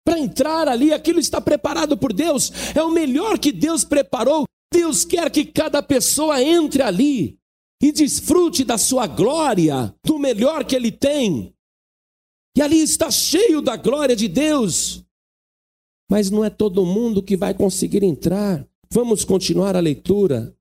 Para entrar ali, aquilo está preparado por Deus. É o melhor que Deus preparou. Deus quer que cada pessoa entre ali e desfrute da sua glória, do melhor que ele tem. E ali está cheio da glória de Deus mas não é todo mundo que vai conseguir entrar. Vamos continuar a leitura.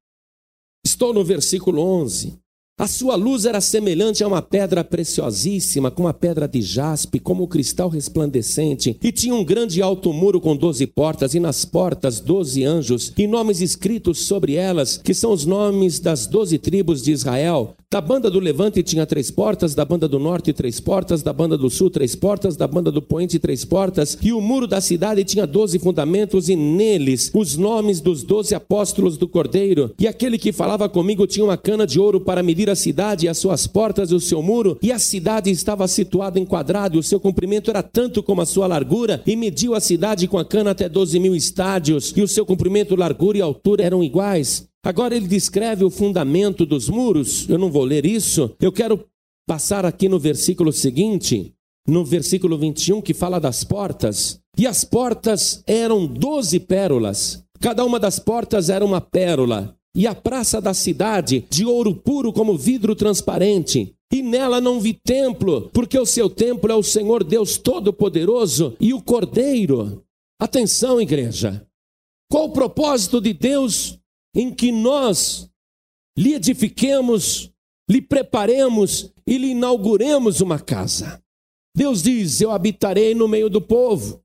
Estou no versículo 11. A sua luz era semelhante a uma pedra preciosíssima, como a pedra de jaspe, como o cristal resplandecente, e tinha um grande alto muro com doze portas, e nas portas doze anjos, e nomes escritos sobre elas, que são os nomes das doze tribos de Israel. Da banda do levante tinha três portas, da banda do norte três portas, da banda do sul três portas, da banda do poente três portas, e o muro da cidade tinha doze fundamentos, e neles os nomes dos doze apóstolos do Cordeiro. E aquele que falava comigo tinha uma cana de ouro para medir a cidade, as suas portas e o seu muro, e a cidade estava situada em quadrado, e o seu comprimento era tanto como a sua largura, e mediu a cidade com a cana até doze mil estádios, e o seu comprimento, largura e altura eram iguais. Agora ele descreve o fundamento dos muros. Eu não vou ler isso. Eu quero passar aqui no versículo seguinte, no versículo 21, que fala das portas. E as portas eram doze pérolas. Cada uma das portas era uma pérola. E a praça da cidade, de ouro puro como vidro transparente. E nela não vi templo, porque o seu templo é o Senhor Deus Todo-Poderoso e o Cordeiro. Atenção, igreja. Qual o propósito de Deus em que nós lhe edifiquemos, lhe preparemos e lhe inauguremos uma casa. Deus diz: Eu habitarei no meio do povo.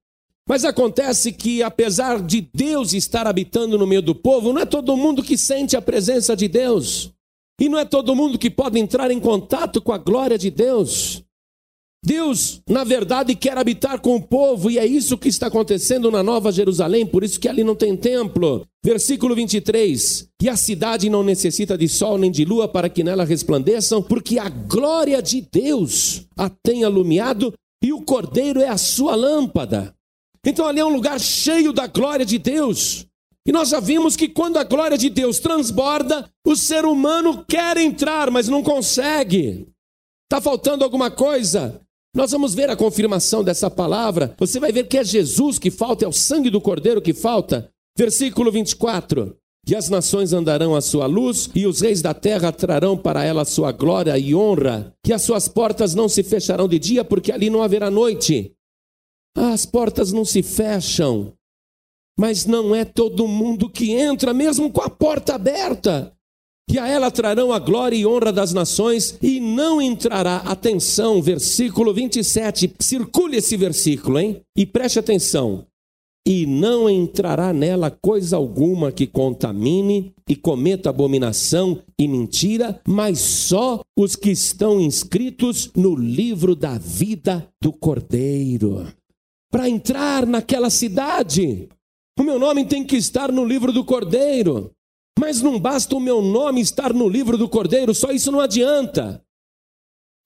Mas acontece que, apesar de Deus estar habitando no meio do povo, não é todo mundo que sente a presença de Deus. E não é todo mundo que pode entrar em contato com a glória de Deus. Deus, na verdade, quer habitar com o povo, e é isso que está acontecendo na Nova Jerusalém, por isso que ali não tem templo. Versículo 23: E a cidade não necessita de sol nem de lua para que nela resplandeçam, porque a glória de Deus a tem alumiado, e o cordeiro é a sua lâmpada. Então ali é um lugar cheio da glória de Deus. E nós já vimos que quando a glória de Deus transborda, o ser humano quer entrar, mas não consegue. Está faltando alguma coisa? Nós vamos ver a confirmação dessa palavra. Você vai ver que é Jesus que falta, é o sangue do Cordeiro que falta. Versículo 24. E as nações andarão à sua luz, e os reis da terra trarão para ela sua glória e honra, que as suas portas não se fecharão de dia, porque ali não haverá noite. As portas não se fecham, mas não é todo mundo que entra, mesmo com a porta aberta. e a ela trarão a glória e honra das nações, e não entrará, atenção, versículo 27, circule esse versículo, hein? E preste atenção. E não entrará nela coisa alguma que contamine e cometa abominação e mentira, mas só os que estão inscritos no livro da vida do Cordeiro. Para entrar naquela cidade, o meu nome tem que estar no livro do Cordeiro. Mas não basta o meu nome estar no livro do Cordeiro, só isso não adianta.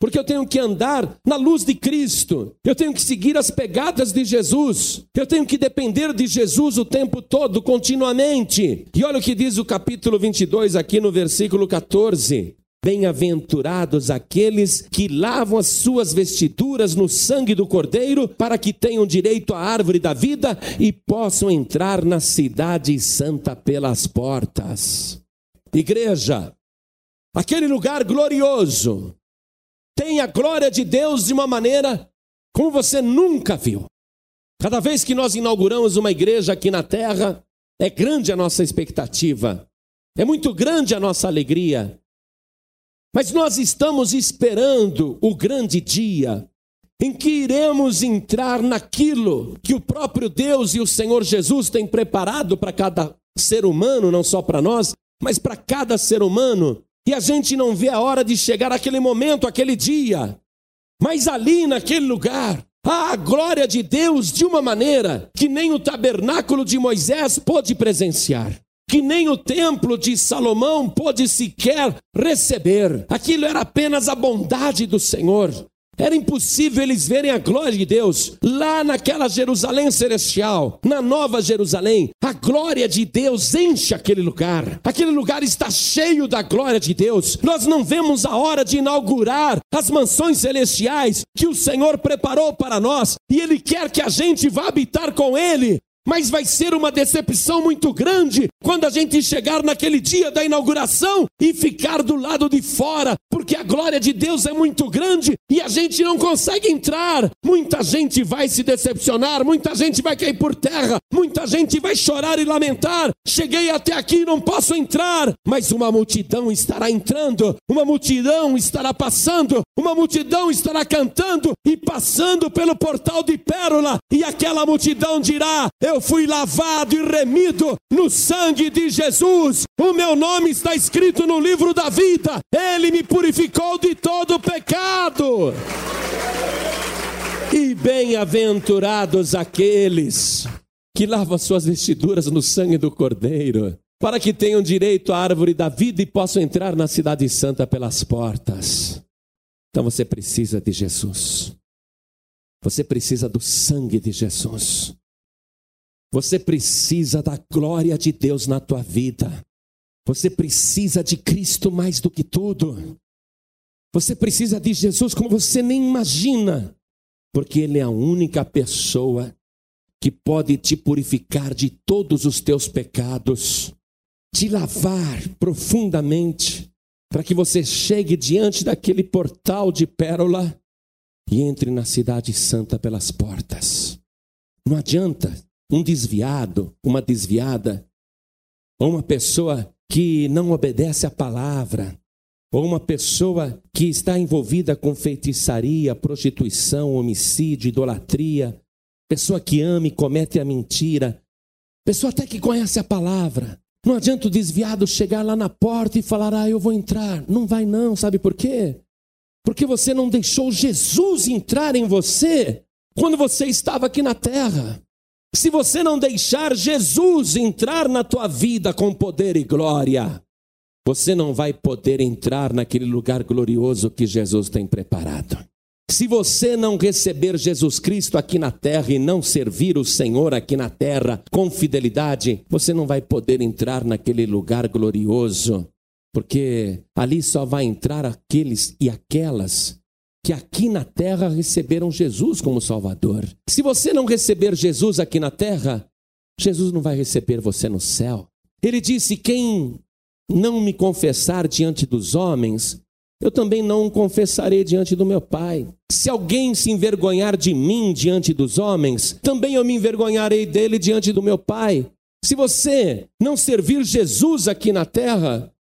Porque eu tenho que andar na luz de Cristo, eu tenho que seguir as pegadas de Jesus, eu tenho que depender de Jesus o tempo todo, continuamente. E olha o que diz o capítulo 22 aqui no versículo 14: Bem-aventurados aqueles que lavam as suas vestiduras no sangue do Cordeiro, para que tenham direito à árvore da vida e possam entrar na cidade santa pelas portas. Igreja, aquele lugar glorioso, tem a glória de Deus de uma maneira como você nunca viu. Cada vez que nós inauguramos uma igreja aqui na terra, é grande a nossa expectativa, é muito grande a nossa alegria. Mas nós estamos esperando o grande dia em que iremos entrar naquilo que o próprio Deus e o Senhor Jesus têm preparado para cada ser humano, não só para nós, mas para cada ser humano. E a gente não vê a hora de chegar aquele momento, aquele dia. Mas ali naquele lugar, há a glória de Deus de uma maneira que nem o tabernáculo de Moisés pôde presenciar que nem o templo de Salomão pôde sequer receber. Aquilo era apenas a bondade do Senhor. Era impossível eles verem a glória de Deus lá naquela Jerusalém celestial, na Nova Jerusalém. A glória de Deus enche aquele lugar. Aquele lugar está cheio da glória de Deus. Nós não vemos a hora de inaugurar as mansões celestiais que o Senhor preparou para nós e Ele quer que a gente vá habitar com Ele. Mas vai ser uma decepção muito grande quando a gente chegar naquele dia da inauguração e ficar do lado de fora, porque a glória de Deus é muito grande e a gente não consegue entrar. Muita gente vai se decepcionar, muita gente vai cair por terra, muita gente vai chorar e lamentar. Cheguei até aqui e não posso entrar, mas uma multidão estará entrando, uma multidão estará passando, uma multidão estará cantando e passando pelo portal de pérola, e aquela multidão dirá: Eu fui lavado e remido no sangue de Jesus, o meu nome está escrito no livro da vida, ele me purificou de todo pecado. E bem-aventurados aqueles que lavam suas vestiduras no sangue do Cordeiro, para que tenham direito à árvore da vida e possam entrar na Cidade Santa pelas portas. Então você precisa de Jesus. Você precisa do sangue de Jesus. Você precisa da glória de Deus na tua vida. Você precisa de Cristo mais do que tudo. Você precisa de Jesus como você nem imagina, porque Ele é a única pessoa que pode te purificar de todos os teus pecados, te lavar profundamente, para que você chegue diante daquele portal de pérola e entre na Cidade Santa pelas portas. Não adianta um desviado, uma desviada, ou uma pessoa que não obedece à palavra, ou uma pessoa que está envolvida com feitiçaria, prostituição, homicídio, idolatria, pessoa que ama e comete a mentira, pessoa até que conhece a palavra. Não adianta o desviado chegar lá na porta e falar: "Ah, eu vou entrar". Não vai não, sabe por quê? Porque você não deixou Jesus entrar em você quando você estava aqui na terra. Se você não deixar Jesus entrar na tua vida com poder e glória, você não vai poder entrar naquele lugar glorioso que Jesus tem preparado. Se você não receber Jesus Cristo aqui na terra e não servir o Senhor aqui na terra com fidelidade, você não vai poder entrar naquele lugar glorioso, porque ali só vai entrar aqueles e aquelas que aqui na terra receberam Jesus como Salvador. Se você não receber Jesus aqui na terra, Jesus não vai receber você no céu. Ele disse: Quem não me confessar diante dos homens, eu também não confessarei diante do meu Pai. Se alguém se envergonhar de mim diante dos homens, também eu me envergonharei dele diante do meu Pai. Se você não servir Jesus aqui na terra,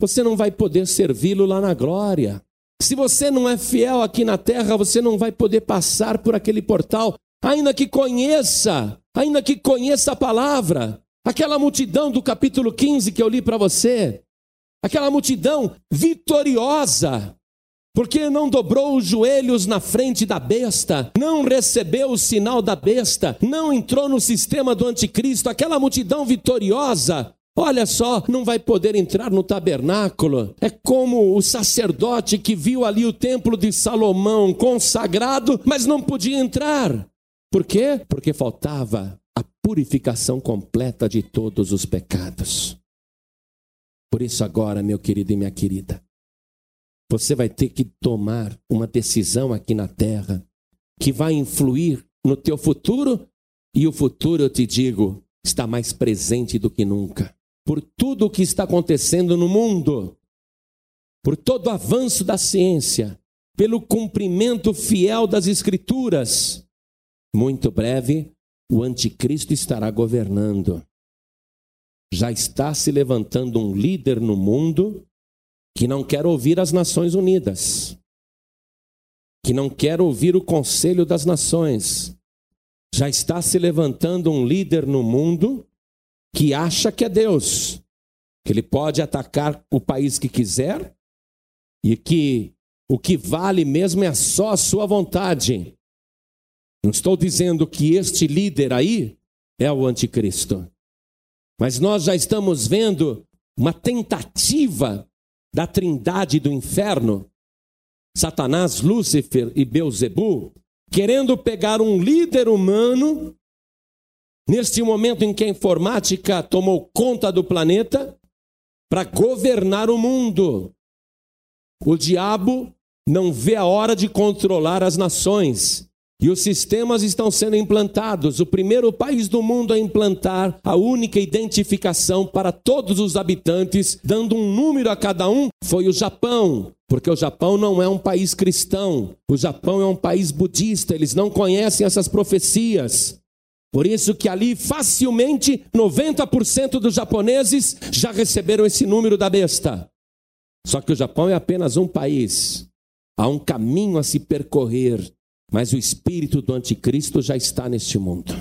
você não vai poder servi-lo lá na glória. Se você não é fiel aqui na terra, você não vai poder passar por aquele portal, ainda que conheça, ainda que conheça a palavra. Aquela multidão do capítulo 15 que eu li para você, aquela multidão vitoriosa, porque não dobrou os joelhos na frente da besta, não recebeu o sinal da besta, não entrou no sistema do anticristo, aquela multidão vitoriosa, Olha só, não vai poder entrar no tabernáculo. É como o sacerdote que viu ali o templo de Salomão consagrado, mas não podia entrar. Por quê? Porque faltava a purificação completa de todos os pecados. Por isso, agora, meu querido e minha querida, você vai ter que tomar uma decisão aqui na terra que vai influir no teu futuro, e o futuro, eu te digo, está mais presente do que nunca por tudo o que está acontecendo no mundo, por todo o avanço da ciência, pelo cumprimento fiel das Escrituras. Muito breve, o Anticristo estará governando. Já está se levantando um líder no mundo que não quer ouvir as Nações Unidas, que não quer ouvir o Conselho das Nações. Já está se levantando um líder no mundo que acha que é Deus, que ele pode atacar o país que quiser e que o que vale mesmo é só a sua vontade. Não estou dizendo que este líder aí é o anticristo, mas nós já estamos vendo uma tentativa da trindade do inferno, Satanás, Lúcifer e Beuzebu, querendo pegar um líder humano Neste momento em que a informática tomou conta do planeta para governar o mundo, o diabo não vê a hora de controlar as nações. E os sistemas estão sendo implantados. O primeiro país do mundo a implantar a única identificação para todos os habitantes, dando um número a cada um, foi o Japão. Porque o Japão não é um país cristão. O Japão é um país budista. Eles não conhecem essas profecias. Por isso que ali facilmente 90% dos japoneses já receberam esse número da besta. Só que o Japão é apenas um país. Há um caminho a se percorrer, mas o espírito do anticristo já está neste mundo.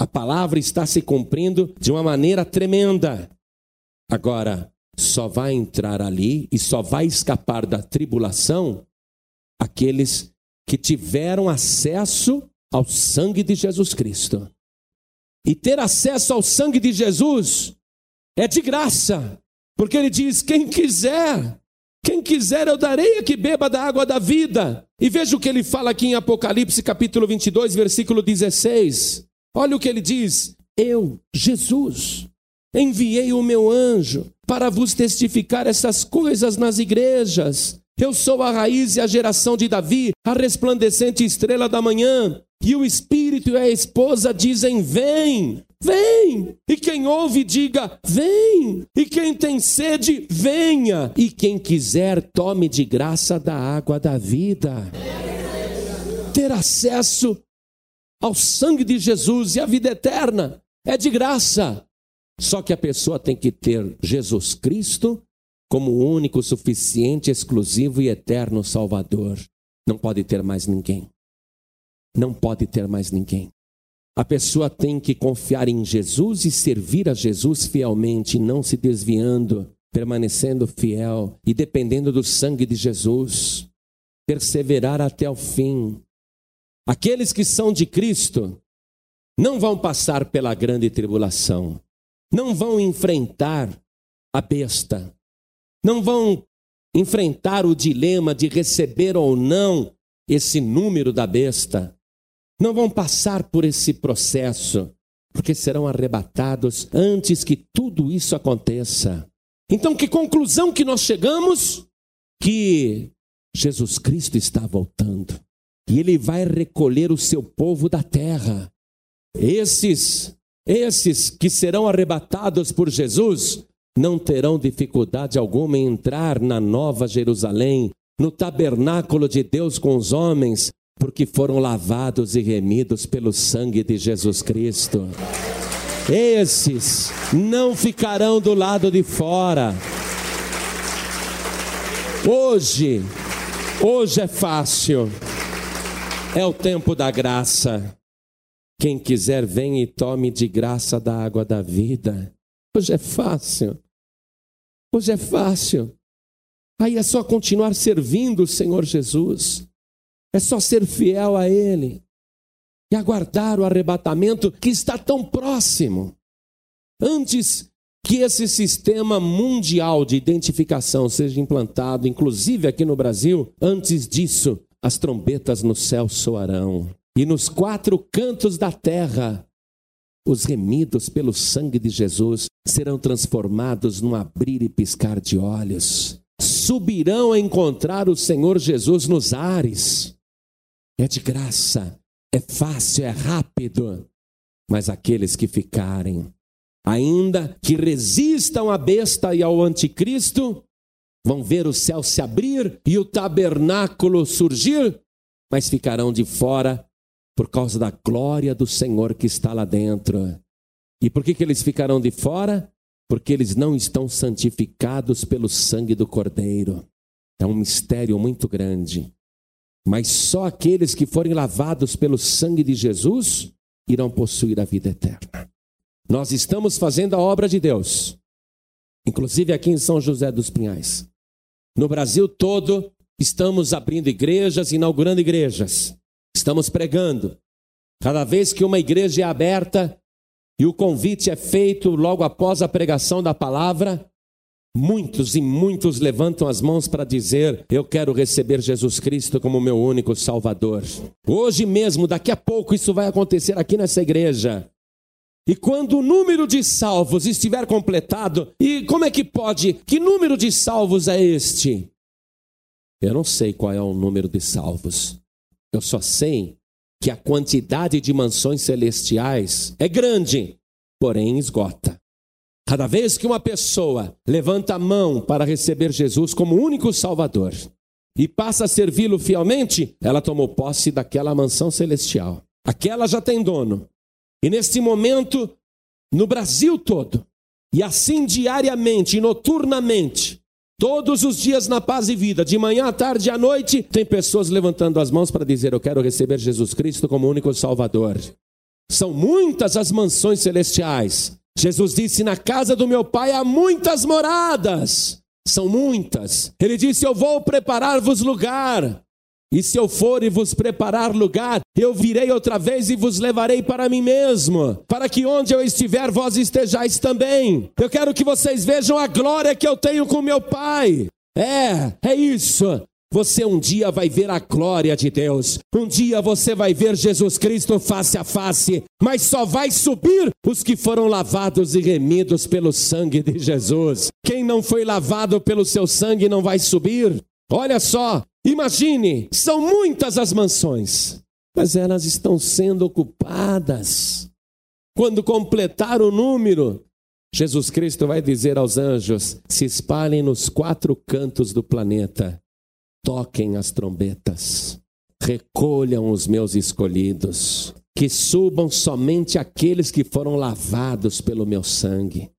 A palavra está se cumprindo de uma maneira tremenda. Agora, só vai entrar ali e só vai escapar da tribulação aqueles que tiveram acesso ao sangue de Jesus Cristo. E ter acesso ao sangue de Jesus é de graça, porque ele diz: quem quiser, quem quiser eu darei a que beba da água da vida. E veja o que ele fala aqui em Apocalipse capítulo 22, versículo 16. Olha o que ele diz: Eu, Jesus, enviei o meu anjo para vos testificar essas coisas nas igrejas. Eu sou a raiz e a geração de Davi, a resplandecente estrela da manhã. E o espírito e a esposa dizem: Vem, vem. E quem ouve, diga: Vem. E quem tem sede, venha. E quem quiser, tome de graça da água da vida. Ter acesso ao sangue de Jesus e à vida eterna é de graça. Só que a pessoa tem que ter Jesus Cristo como único, suficiente, exclusivo e eterno Salvador. Não pode ter mais ninguém não pode ter mais ninguém. A pessoa tem que confiar em Jesus e servir a Jesus fielmente, não se desviando, permanecendo fiel e dependendo do sangue de Jesus. Perseverar até o fim. Aqueles que são de Cristo não vão passar pela grande tribulação, não vão enfrentar a besta, não vão enfrentar o dilema de receber ou não esse número da besta não vão passar por esse processo, porque serão arrebatados antes que tudo isso aconteça. Então, que conclusão que nós chegamos? Que Jesus Cristo está voltando e ele vai recolher o seu povo da terra. Esses, esses que serão arrebatados por Jesus, não terão dificuldade alguma em entrar na nova Jerusalém, no tabernáculo de Deus com os homens, porque foram lavados e remidos pelo sangue de Jesus Cristo. Esses não ficarão do lado de fora. Hoje, hoje é fácil. É o tempo da graça. Quem quiser, venha e tome de graça da água da vida. Hoje é fácil. Hoje é fácil. Aí é só continuar servindo o Senhor Jesus. É só ser fiel a Ele e aguardar o arrebatamento que está tão próximo. Antes que esse sistema mundial de identificação seja implantado, inclusive aqui no Brasil, antes disso, as trombetas no céu soarão, e nos quatro cantos da terra, os remidos pelo sangue de Jesus serão transformados num abrir e piscar de olhos. Subirão a encontrar o Senhor Jesus nos ares. É de graça, é fácil, é rápido. Mas aqueles que ficarem, ainda que resistam à besta e ao anticristo, vão ver o céu se abrir e o tabernáculo surgir, mas ficarão de fora por causa da glória do Senhor que está lá dentro. E por que, que eles ficarão de fora? Porque eles não estão santificados pelo sangue do Cordeiro. É um mistério muito grande. Mas só aqueles que forem lavados pelo sangue de Jesus irão possuir a vida eterna. Nós estamos fazendo a obra de Deus, inclusive aqui em São José dos Pinhais. No Brasil todo, estamos abrindo igrejas, inaugurando igrejas, estamos pregando. Cada vez que uma igreja é aberta e o convite é feito logo após a pregação da palavra, Muitos e muitos levantam as mãos para dizer: Eu quero receber Jesus Cristo como meu único Salvador. Hoje mesmo, daqui a pouco, isso vai acontecer aqui nessa igreja. E quando o número de salvos estiver completado, e como é que pode? Que número de salvos é este? Eu não sei qual é o número de salvos. Eu só sei que a quantidade de mansões celestiais é grande, porém esgota. Cada vez que uma pessoa levanta a mão para receber Jesus como único Salvador e passa a servi-lo fielmente, ela tomou posse daquela mansão celestial. Aquela já tem dono. E neste momento, no Brasil todo, e assim diariamente e noturnamente, todos os dias na paz e vida, de manhã à tarde à noite, tem pessoas levantando as mãos para dizer: Eu quero receber Jesus Cristo como único Salvador. São muitas as mansões celestiais Jesus disse: Na casa do meu pai há muitas moradas. São muitas. Ele disse: Eu vou preparar-vos lugar. E se eu for e vos preparar lugar, eu virei outra vez e vos levarei para mim mesmo, para que onde eu estiver, vós estejais também. Eu quero que vocês vejam a glória que eu tenho com meu Pai. É, é isso. Você um dia vai ver a glória de Deus. Um dia você vai ver Jesus Cristo face a face. Mas só vai subir os que foram lavados e remidos pelo sangue de Jesus. Quem não foi lavado pelo seu sangue não vai subir. Olha só, imagine, são muitas as mansões, mas elas estão sendo ocupadas. Quando completar o número, Jesus Cristo vai dizer aos anjos: se espalhem nos quatro cantos do planeta toquem as trombetas, recolham os meus escolhidos, que subam somente aqueles que foram lavados pelo meu sangue,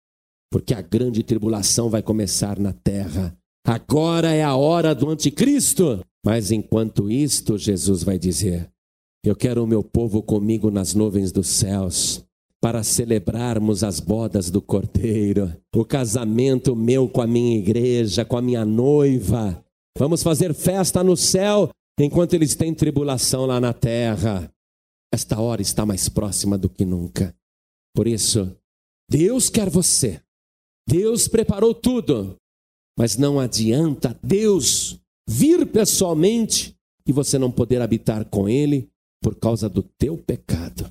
porque a grande tribulação vai começar na terra. Agora é a hora do anticristo, mas enquanto isto, Jesus vai dizer: Eu quero o meu povo comigo nas nuvens dos céus para celebrarmos as bodas do Cordeiro, o casamento meu com a minha igreja, com a minha noiva, Vamos fazer festa no céu enquanto eles têm tribulação lá na terra. Esta hora está mais próxima do que nunca. Por isso, Deus quer você. Deus preparou tudo. Mas não adianta Deus vir pessoalmente e você não poder habitar com Ele por causa do teu pecado,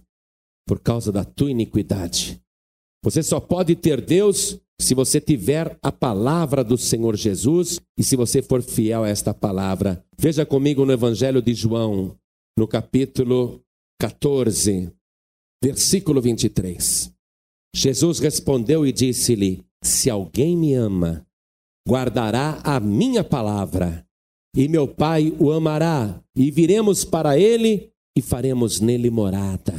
por causa da tua iniquidade. Você só pode ter Deus se você tiver a palavra do Senhor Jesus e se você for fiel a esta palavra. Veja comigo no Evangelho de João, no capítulo 14, versículo 23. Jesus respondeu e disse-lhe: Se alguém me ama, guardará a minha palavra, e meu Pai o amará, e viremos para ele e faremos nele morada.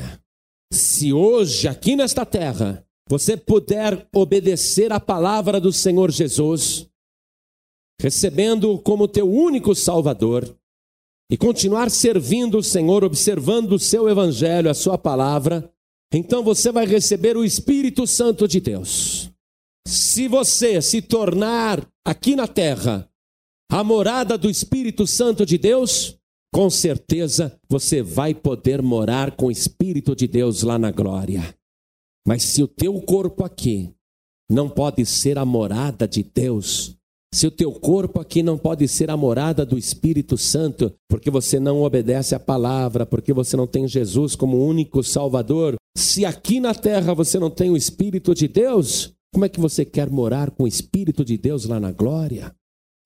Se hoje, aqui nesta terra, você puder obedecer a palavra do Senhor Jesus, recebendo-o como teu único Salvador, e continuar servindo o Senhor, observando o seu Evangelho, a sua palavra, então você vai receber o Espírito Santo de Deus. Se você se tornar aqui na terra a morada do Espírito Santo de Deus, com certeza você vai poder morar com o Espírito de Deus lá na glória. Mas se o teu corpo aqui não pode ser a morada de Deus, se o teu corpo aqui não pode ser a morada do Espírito Santo, porque você não obedece à palavra, porque você não tem Jesus como único Salvador, se aqui na terra você não tem o Espírito de Deus, como é que você quer morar com o Espírito de Deus lá na glória?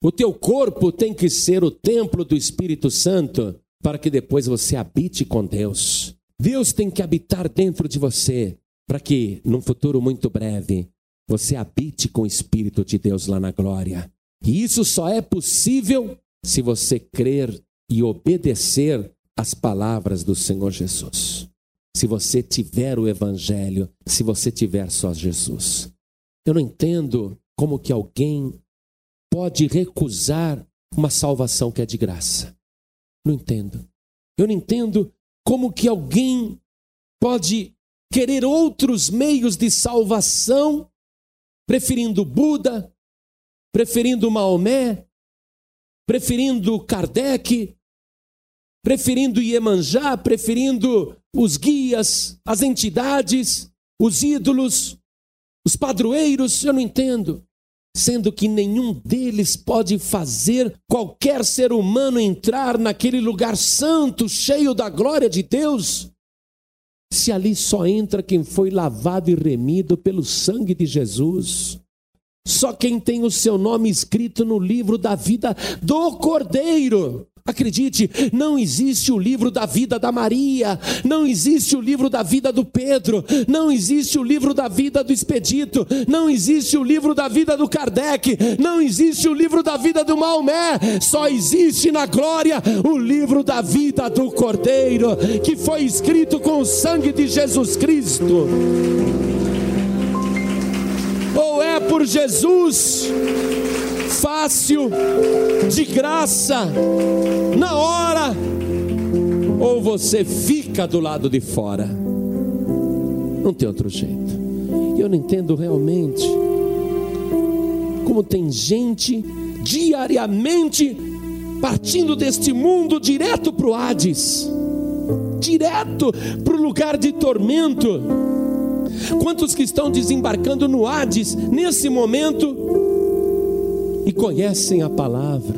O teu corpo tem que ser o templo do Espírito Santo para que depois você habite com Deus. Deus tem que habitar dentro de você para que, num futuro muito breve, você habite com o Espírito de Deus lá na glória. E isso só é possível se você crer e obedecer às palavras do Senhor Jesus. Se você tiver o Evangelho, se você tiver só Jesus. Eu não entendo como que alguém pode recusar uma salvação que é de graça. Não entendo. Eu não entendo como que alguém pode querer outros meios de salvação, preferindo Buda, preferindo Maomé, preferindo Kardec, preferindo Iemanjá, preferindo os guias, as entidades, os ídolos, os padroeiros, eu não entendo. Sendo que nenhum deles pode fazer qualquer ser humano entrar naquele lugar santo, cheio da glória de Deus, se ali só entra quem foi lavado e remido pelo sangue de Jesus. Só quem tem o seu nome escrito no livro da vida do Cordeiro. Acredite, não existe o livro da vida da Maria, não existe o livro da vida do Pedro, não existe o livro da vida do Expedito, não existe o livro da vida do Kardec, não existe o livro da vida do Maomé, só existe na glória o livro da vida do Cordeiro, que foi escrito com o sangue de Jesus Cristo. Ou é por Jesus fácil, de graça, na hora, ou você fica do lado de fora. Não tem outro jeito. Eu não entendo realmente como tem gente diariamente partindo deste mundo direto para o Hades, direto para o lugar de tormento. Quantos que estão desembarcando no Hades nesse momento e conhecem a palavra.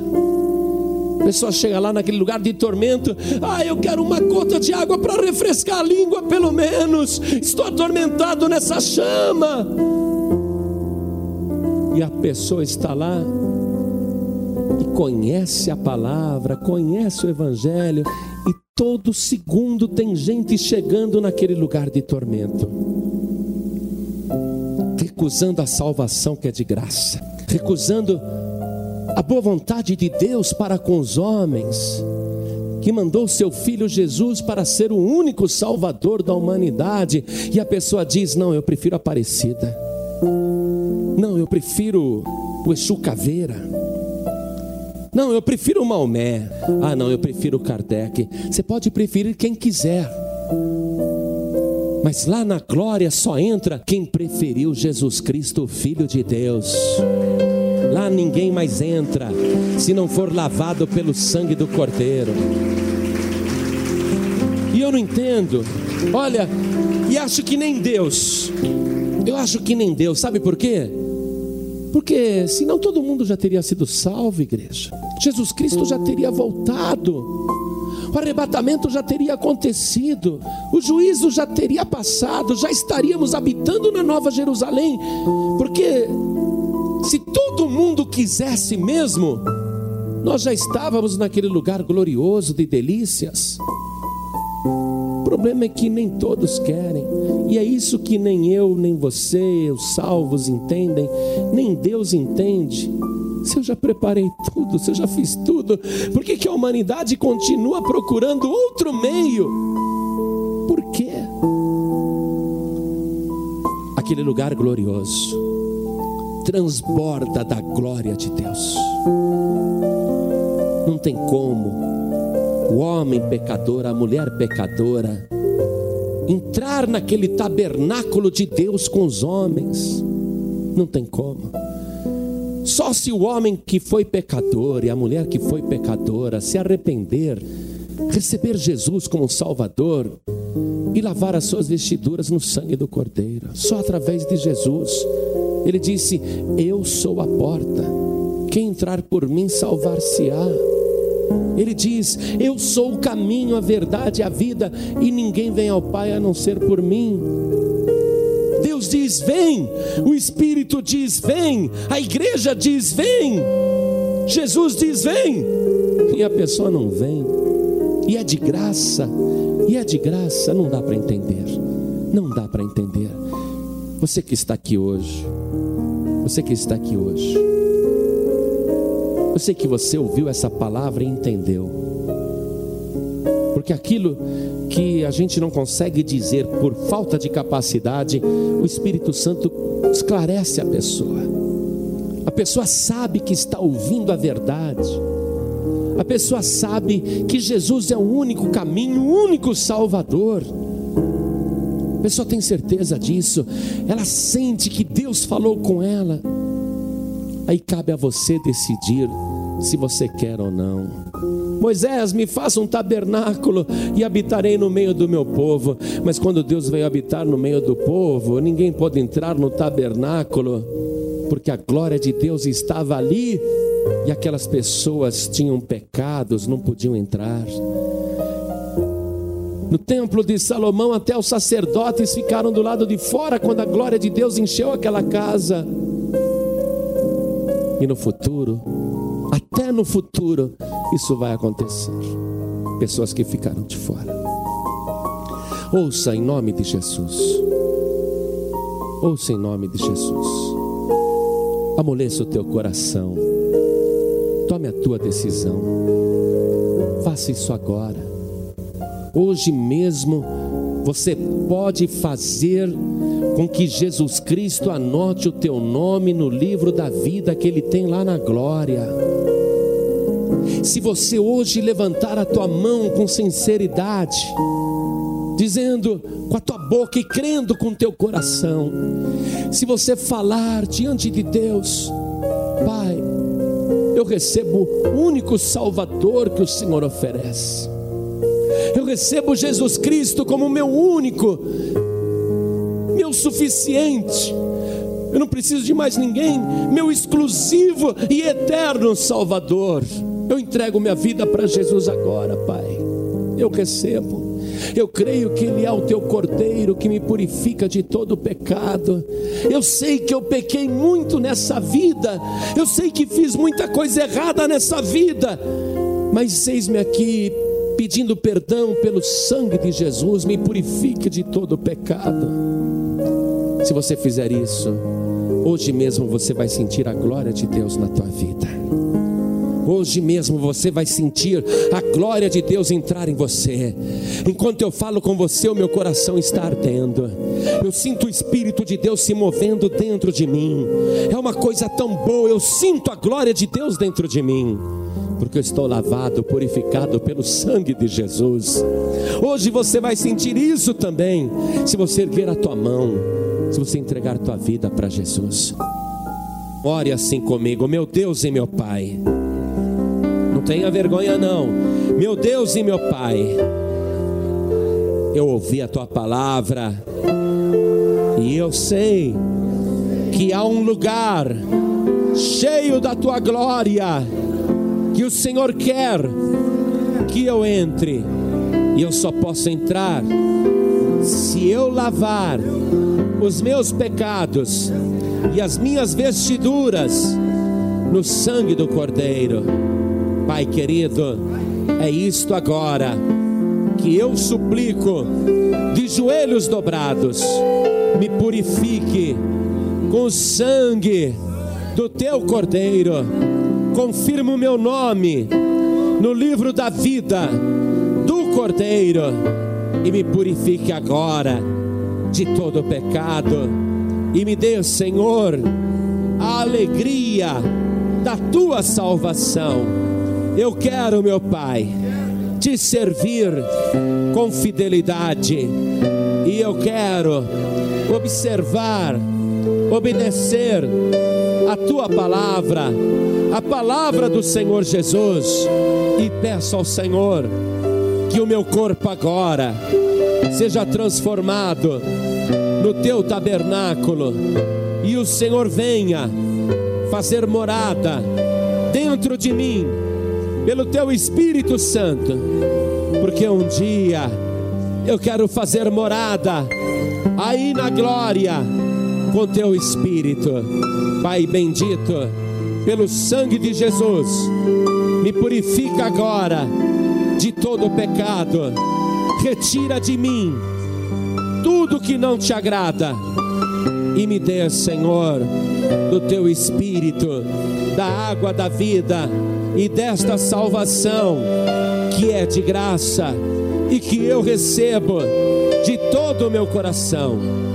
A pessoa chega lá naquele lugar de tormento, ah, eu quero uma gota de água para refrescar a língua, pelo menos. Estou atormentado nessa chama. E a pessoa está lá e conhece a palavra, conhece o Evangelho, e todo segundo tem gente chegando naquele lugar de tormento, recusando a salvação que é de graça recusando a boa vontade de Deus para com os homens, que mandou seu filho Jesus para ser o único salvador da humanidade, e a pessoa diz: Não, eu prefiro Aparecida, não, eu prefiro o Exu Caveira. Não, eu prefiro o Maomé. Ah, não, eu prefiro o Kardec. Você pode preferir quem quiser. Mas lá na glória só entra quem preferiu Jesus Cristo, Filho de Deus. Ninguém mais entra se não for lavado pelo sangue do Cordeiro. E eu não entendo. Olha, e acho que nem Deus. Eu acho que nem Deus. Sabe por quê? Porque senão todo mundo já teria sido salvo, igreja. Jesus Cristo já teria voltado. O arrebatamento já teria acontecido. O juízo já teria passado. Já estaríamos habitando na Nova Jerusalém. Porque se todo mundo quisesse mesmo, nós já estávamos naquele lugar glorioso de delícias. O problema é que nem todos querem, e é isso que nem eu, nem você, os salvos entendem, nem Deus entende. Se eu já preparei tudo, se eu já fiz tudo, por que, que a humanidade continua procurando outro meio? Por quê? Aquele lugar glorioso transborda da glória de Deus. Não tem como o homem pecador, a mulher pecadora, entrar naquele tabernáculo de Deus com os homens. Não tem como. Só se o homem que foi pecador e a mulher que foi pecadora se arrepender, receber Jesus como Salvador e lavar as suas vestiduras no sangue do Cordeiro, só através de Jesus. Ele disse: Eu sou a porta, quem entrar por mim salvar-se-á. Ele diz: Eu sou o caminho, a verdade a vida, e ninguém vem ao Pai a não ser por mim. Deus diz: Vem, o Espírito diz: Vem, a igreja diz: Vem, Jesus diz: Vem, e a pessoa não vem, e é de graça, e é de graça, não dá para entender, não dá para entender. Você que está aqui hoje, você que está aqui hoje, eu sei que você ouviu essa palavra e entendeu. Porque aquilo que a gente não consegue dizer por falta de capacidade, o Espírito Santo esclarece a pessoa. A pessoa sabe que está ouvindo a verdade. A pessoa sabe que Jesus é o único caminho, o único Salvador. Pessoa tem certeza disso. Ela sente que Deus falou com ela. Aí cabe a você decidir se você quer ou não. Moisés, me faça um tabernáculo e habitarei no meio do meu povo. Mas quando Deus veio habitar no meio do povo, ninguém pôde entrar no tabernáculo, porque a glória de Deus estava ali e aquelas pessoas tinham pecados, não podiam entrar. No templo de Salomão, até os sacerdotes ficaram do lado de fora quando a glória de Deus encheu aquela casa. E no futuro, até no futuro, isso vai acontecer. Pessoas que ficaram de fora. Ouça em nome de Jesus. Ouça em nome de Jesus. Amoleça o teu coração. Tome a tua decisão. Faça isso agora. Hoje mesmo você pode fazer com que Jesus Cristo anote o teu nome no livro da vida que ele tem lá na glória. Se você hoje levantar a tua mão com sinceridade, dizendo com a tua boca e crendo com o teu coração, se você falar diante de Deus, Pai, eu recebo o único Salvador que o Senhor oferece. Eu recebo Jesus Cristo como meu único meu suficiente. Eu não preciso de mais ninguém, meu exclusivo e eterno Salvador. Eu entrego minha vida para Jesus agora, Pai. Eu recebo. Eu creio que Ele é o teu cordeiro que me purifica de todo pecado. Eu sei que eu pequei muito nessa vida. Eu sei que fiz muita coisa errada nessa vida. Mas eis-me aqui pedindo perdão pelo sangue de Jesus. Me purifique de todo pecado. Se você fizer isso, hoje mesmo você vai sentir a glória de Deus na tua vida. Hoje mesmo você vai sentir a glória de Deus entrar em você. Enquanto eu falo com você, o meu coração está ardendo. Eu sinto o Espírito de Deus se movendo dentro de mim. É uma coisa tão boa, eu sinto a glória de Deus dentro de mim. Porque eu estou lavado, purificado pelo sangue de Jesus. Hoje você vai sentir isso também, se você erguer a tua mão se você entregar tua vida para Jesus. Ore assim comigo, meu Deus e meu Pai. Não tenha vergonha não. Meu Deus e meu Pai. Eu ouvi a tua palavra e eu sei que há um lugar cheio da tua glória que o Senhor quer que eu entre. E eu só posso entrar se eu lavar os meus pecados e as minhas vestiduras no sangue do Cordeiro. Pai querido, é isto agora que eu suplico, de joelhos dobrados, me purifique com o sangue do teu Cordeiro, confirma o meu nome no livro da vida do Cordeiro e me purifique agora de todo pecado e me dê, Senhor, a alegria da tua salvação. Eu quero, meu Pai, te servir com fidelidade e eu quero observar, obedecer a tua palavra, a palavra do Senhor Jesus, e peço ao Senhor que o meu corpo agora seja transformado no teu tabernáculo e o Senhor venha fazer morada dentro de mim, pelo teu Espírito Santo, porque um dia eu quero fazer morada aí na glória com teu Espírito, Pai bendito, pelo sangue de Jesus, me purifica agora de todo pecado, retira de mim tudo que não te agrada e me dê, Senhor, do teu Espírito, da água da vida e desta salvação que é de graça e que eu recebo de todo o meu coração.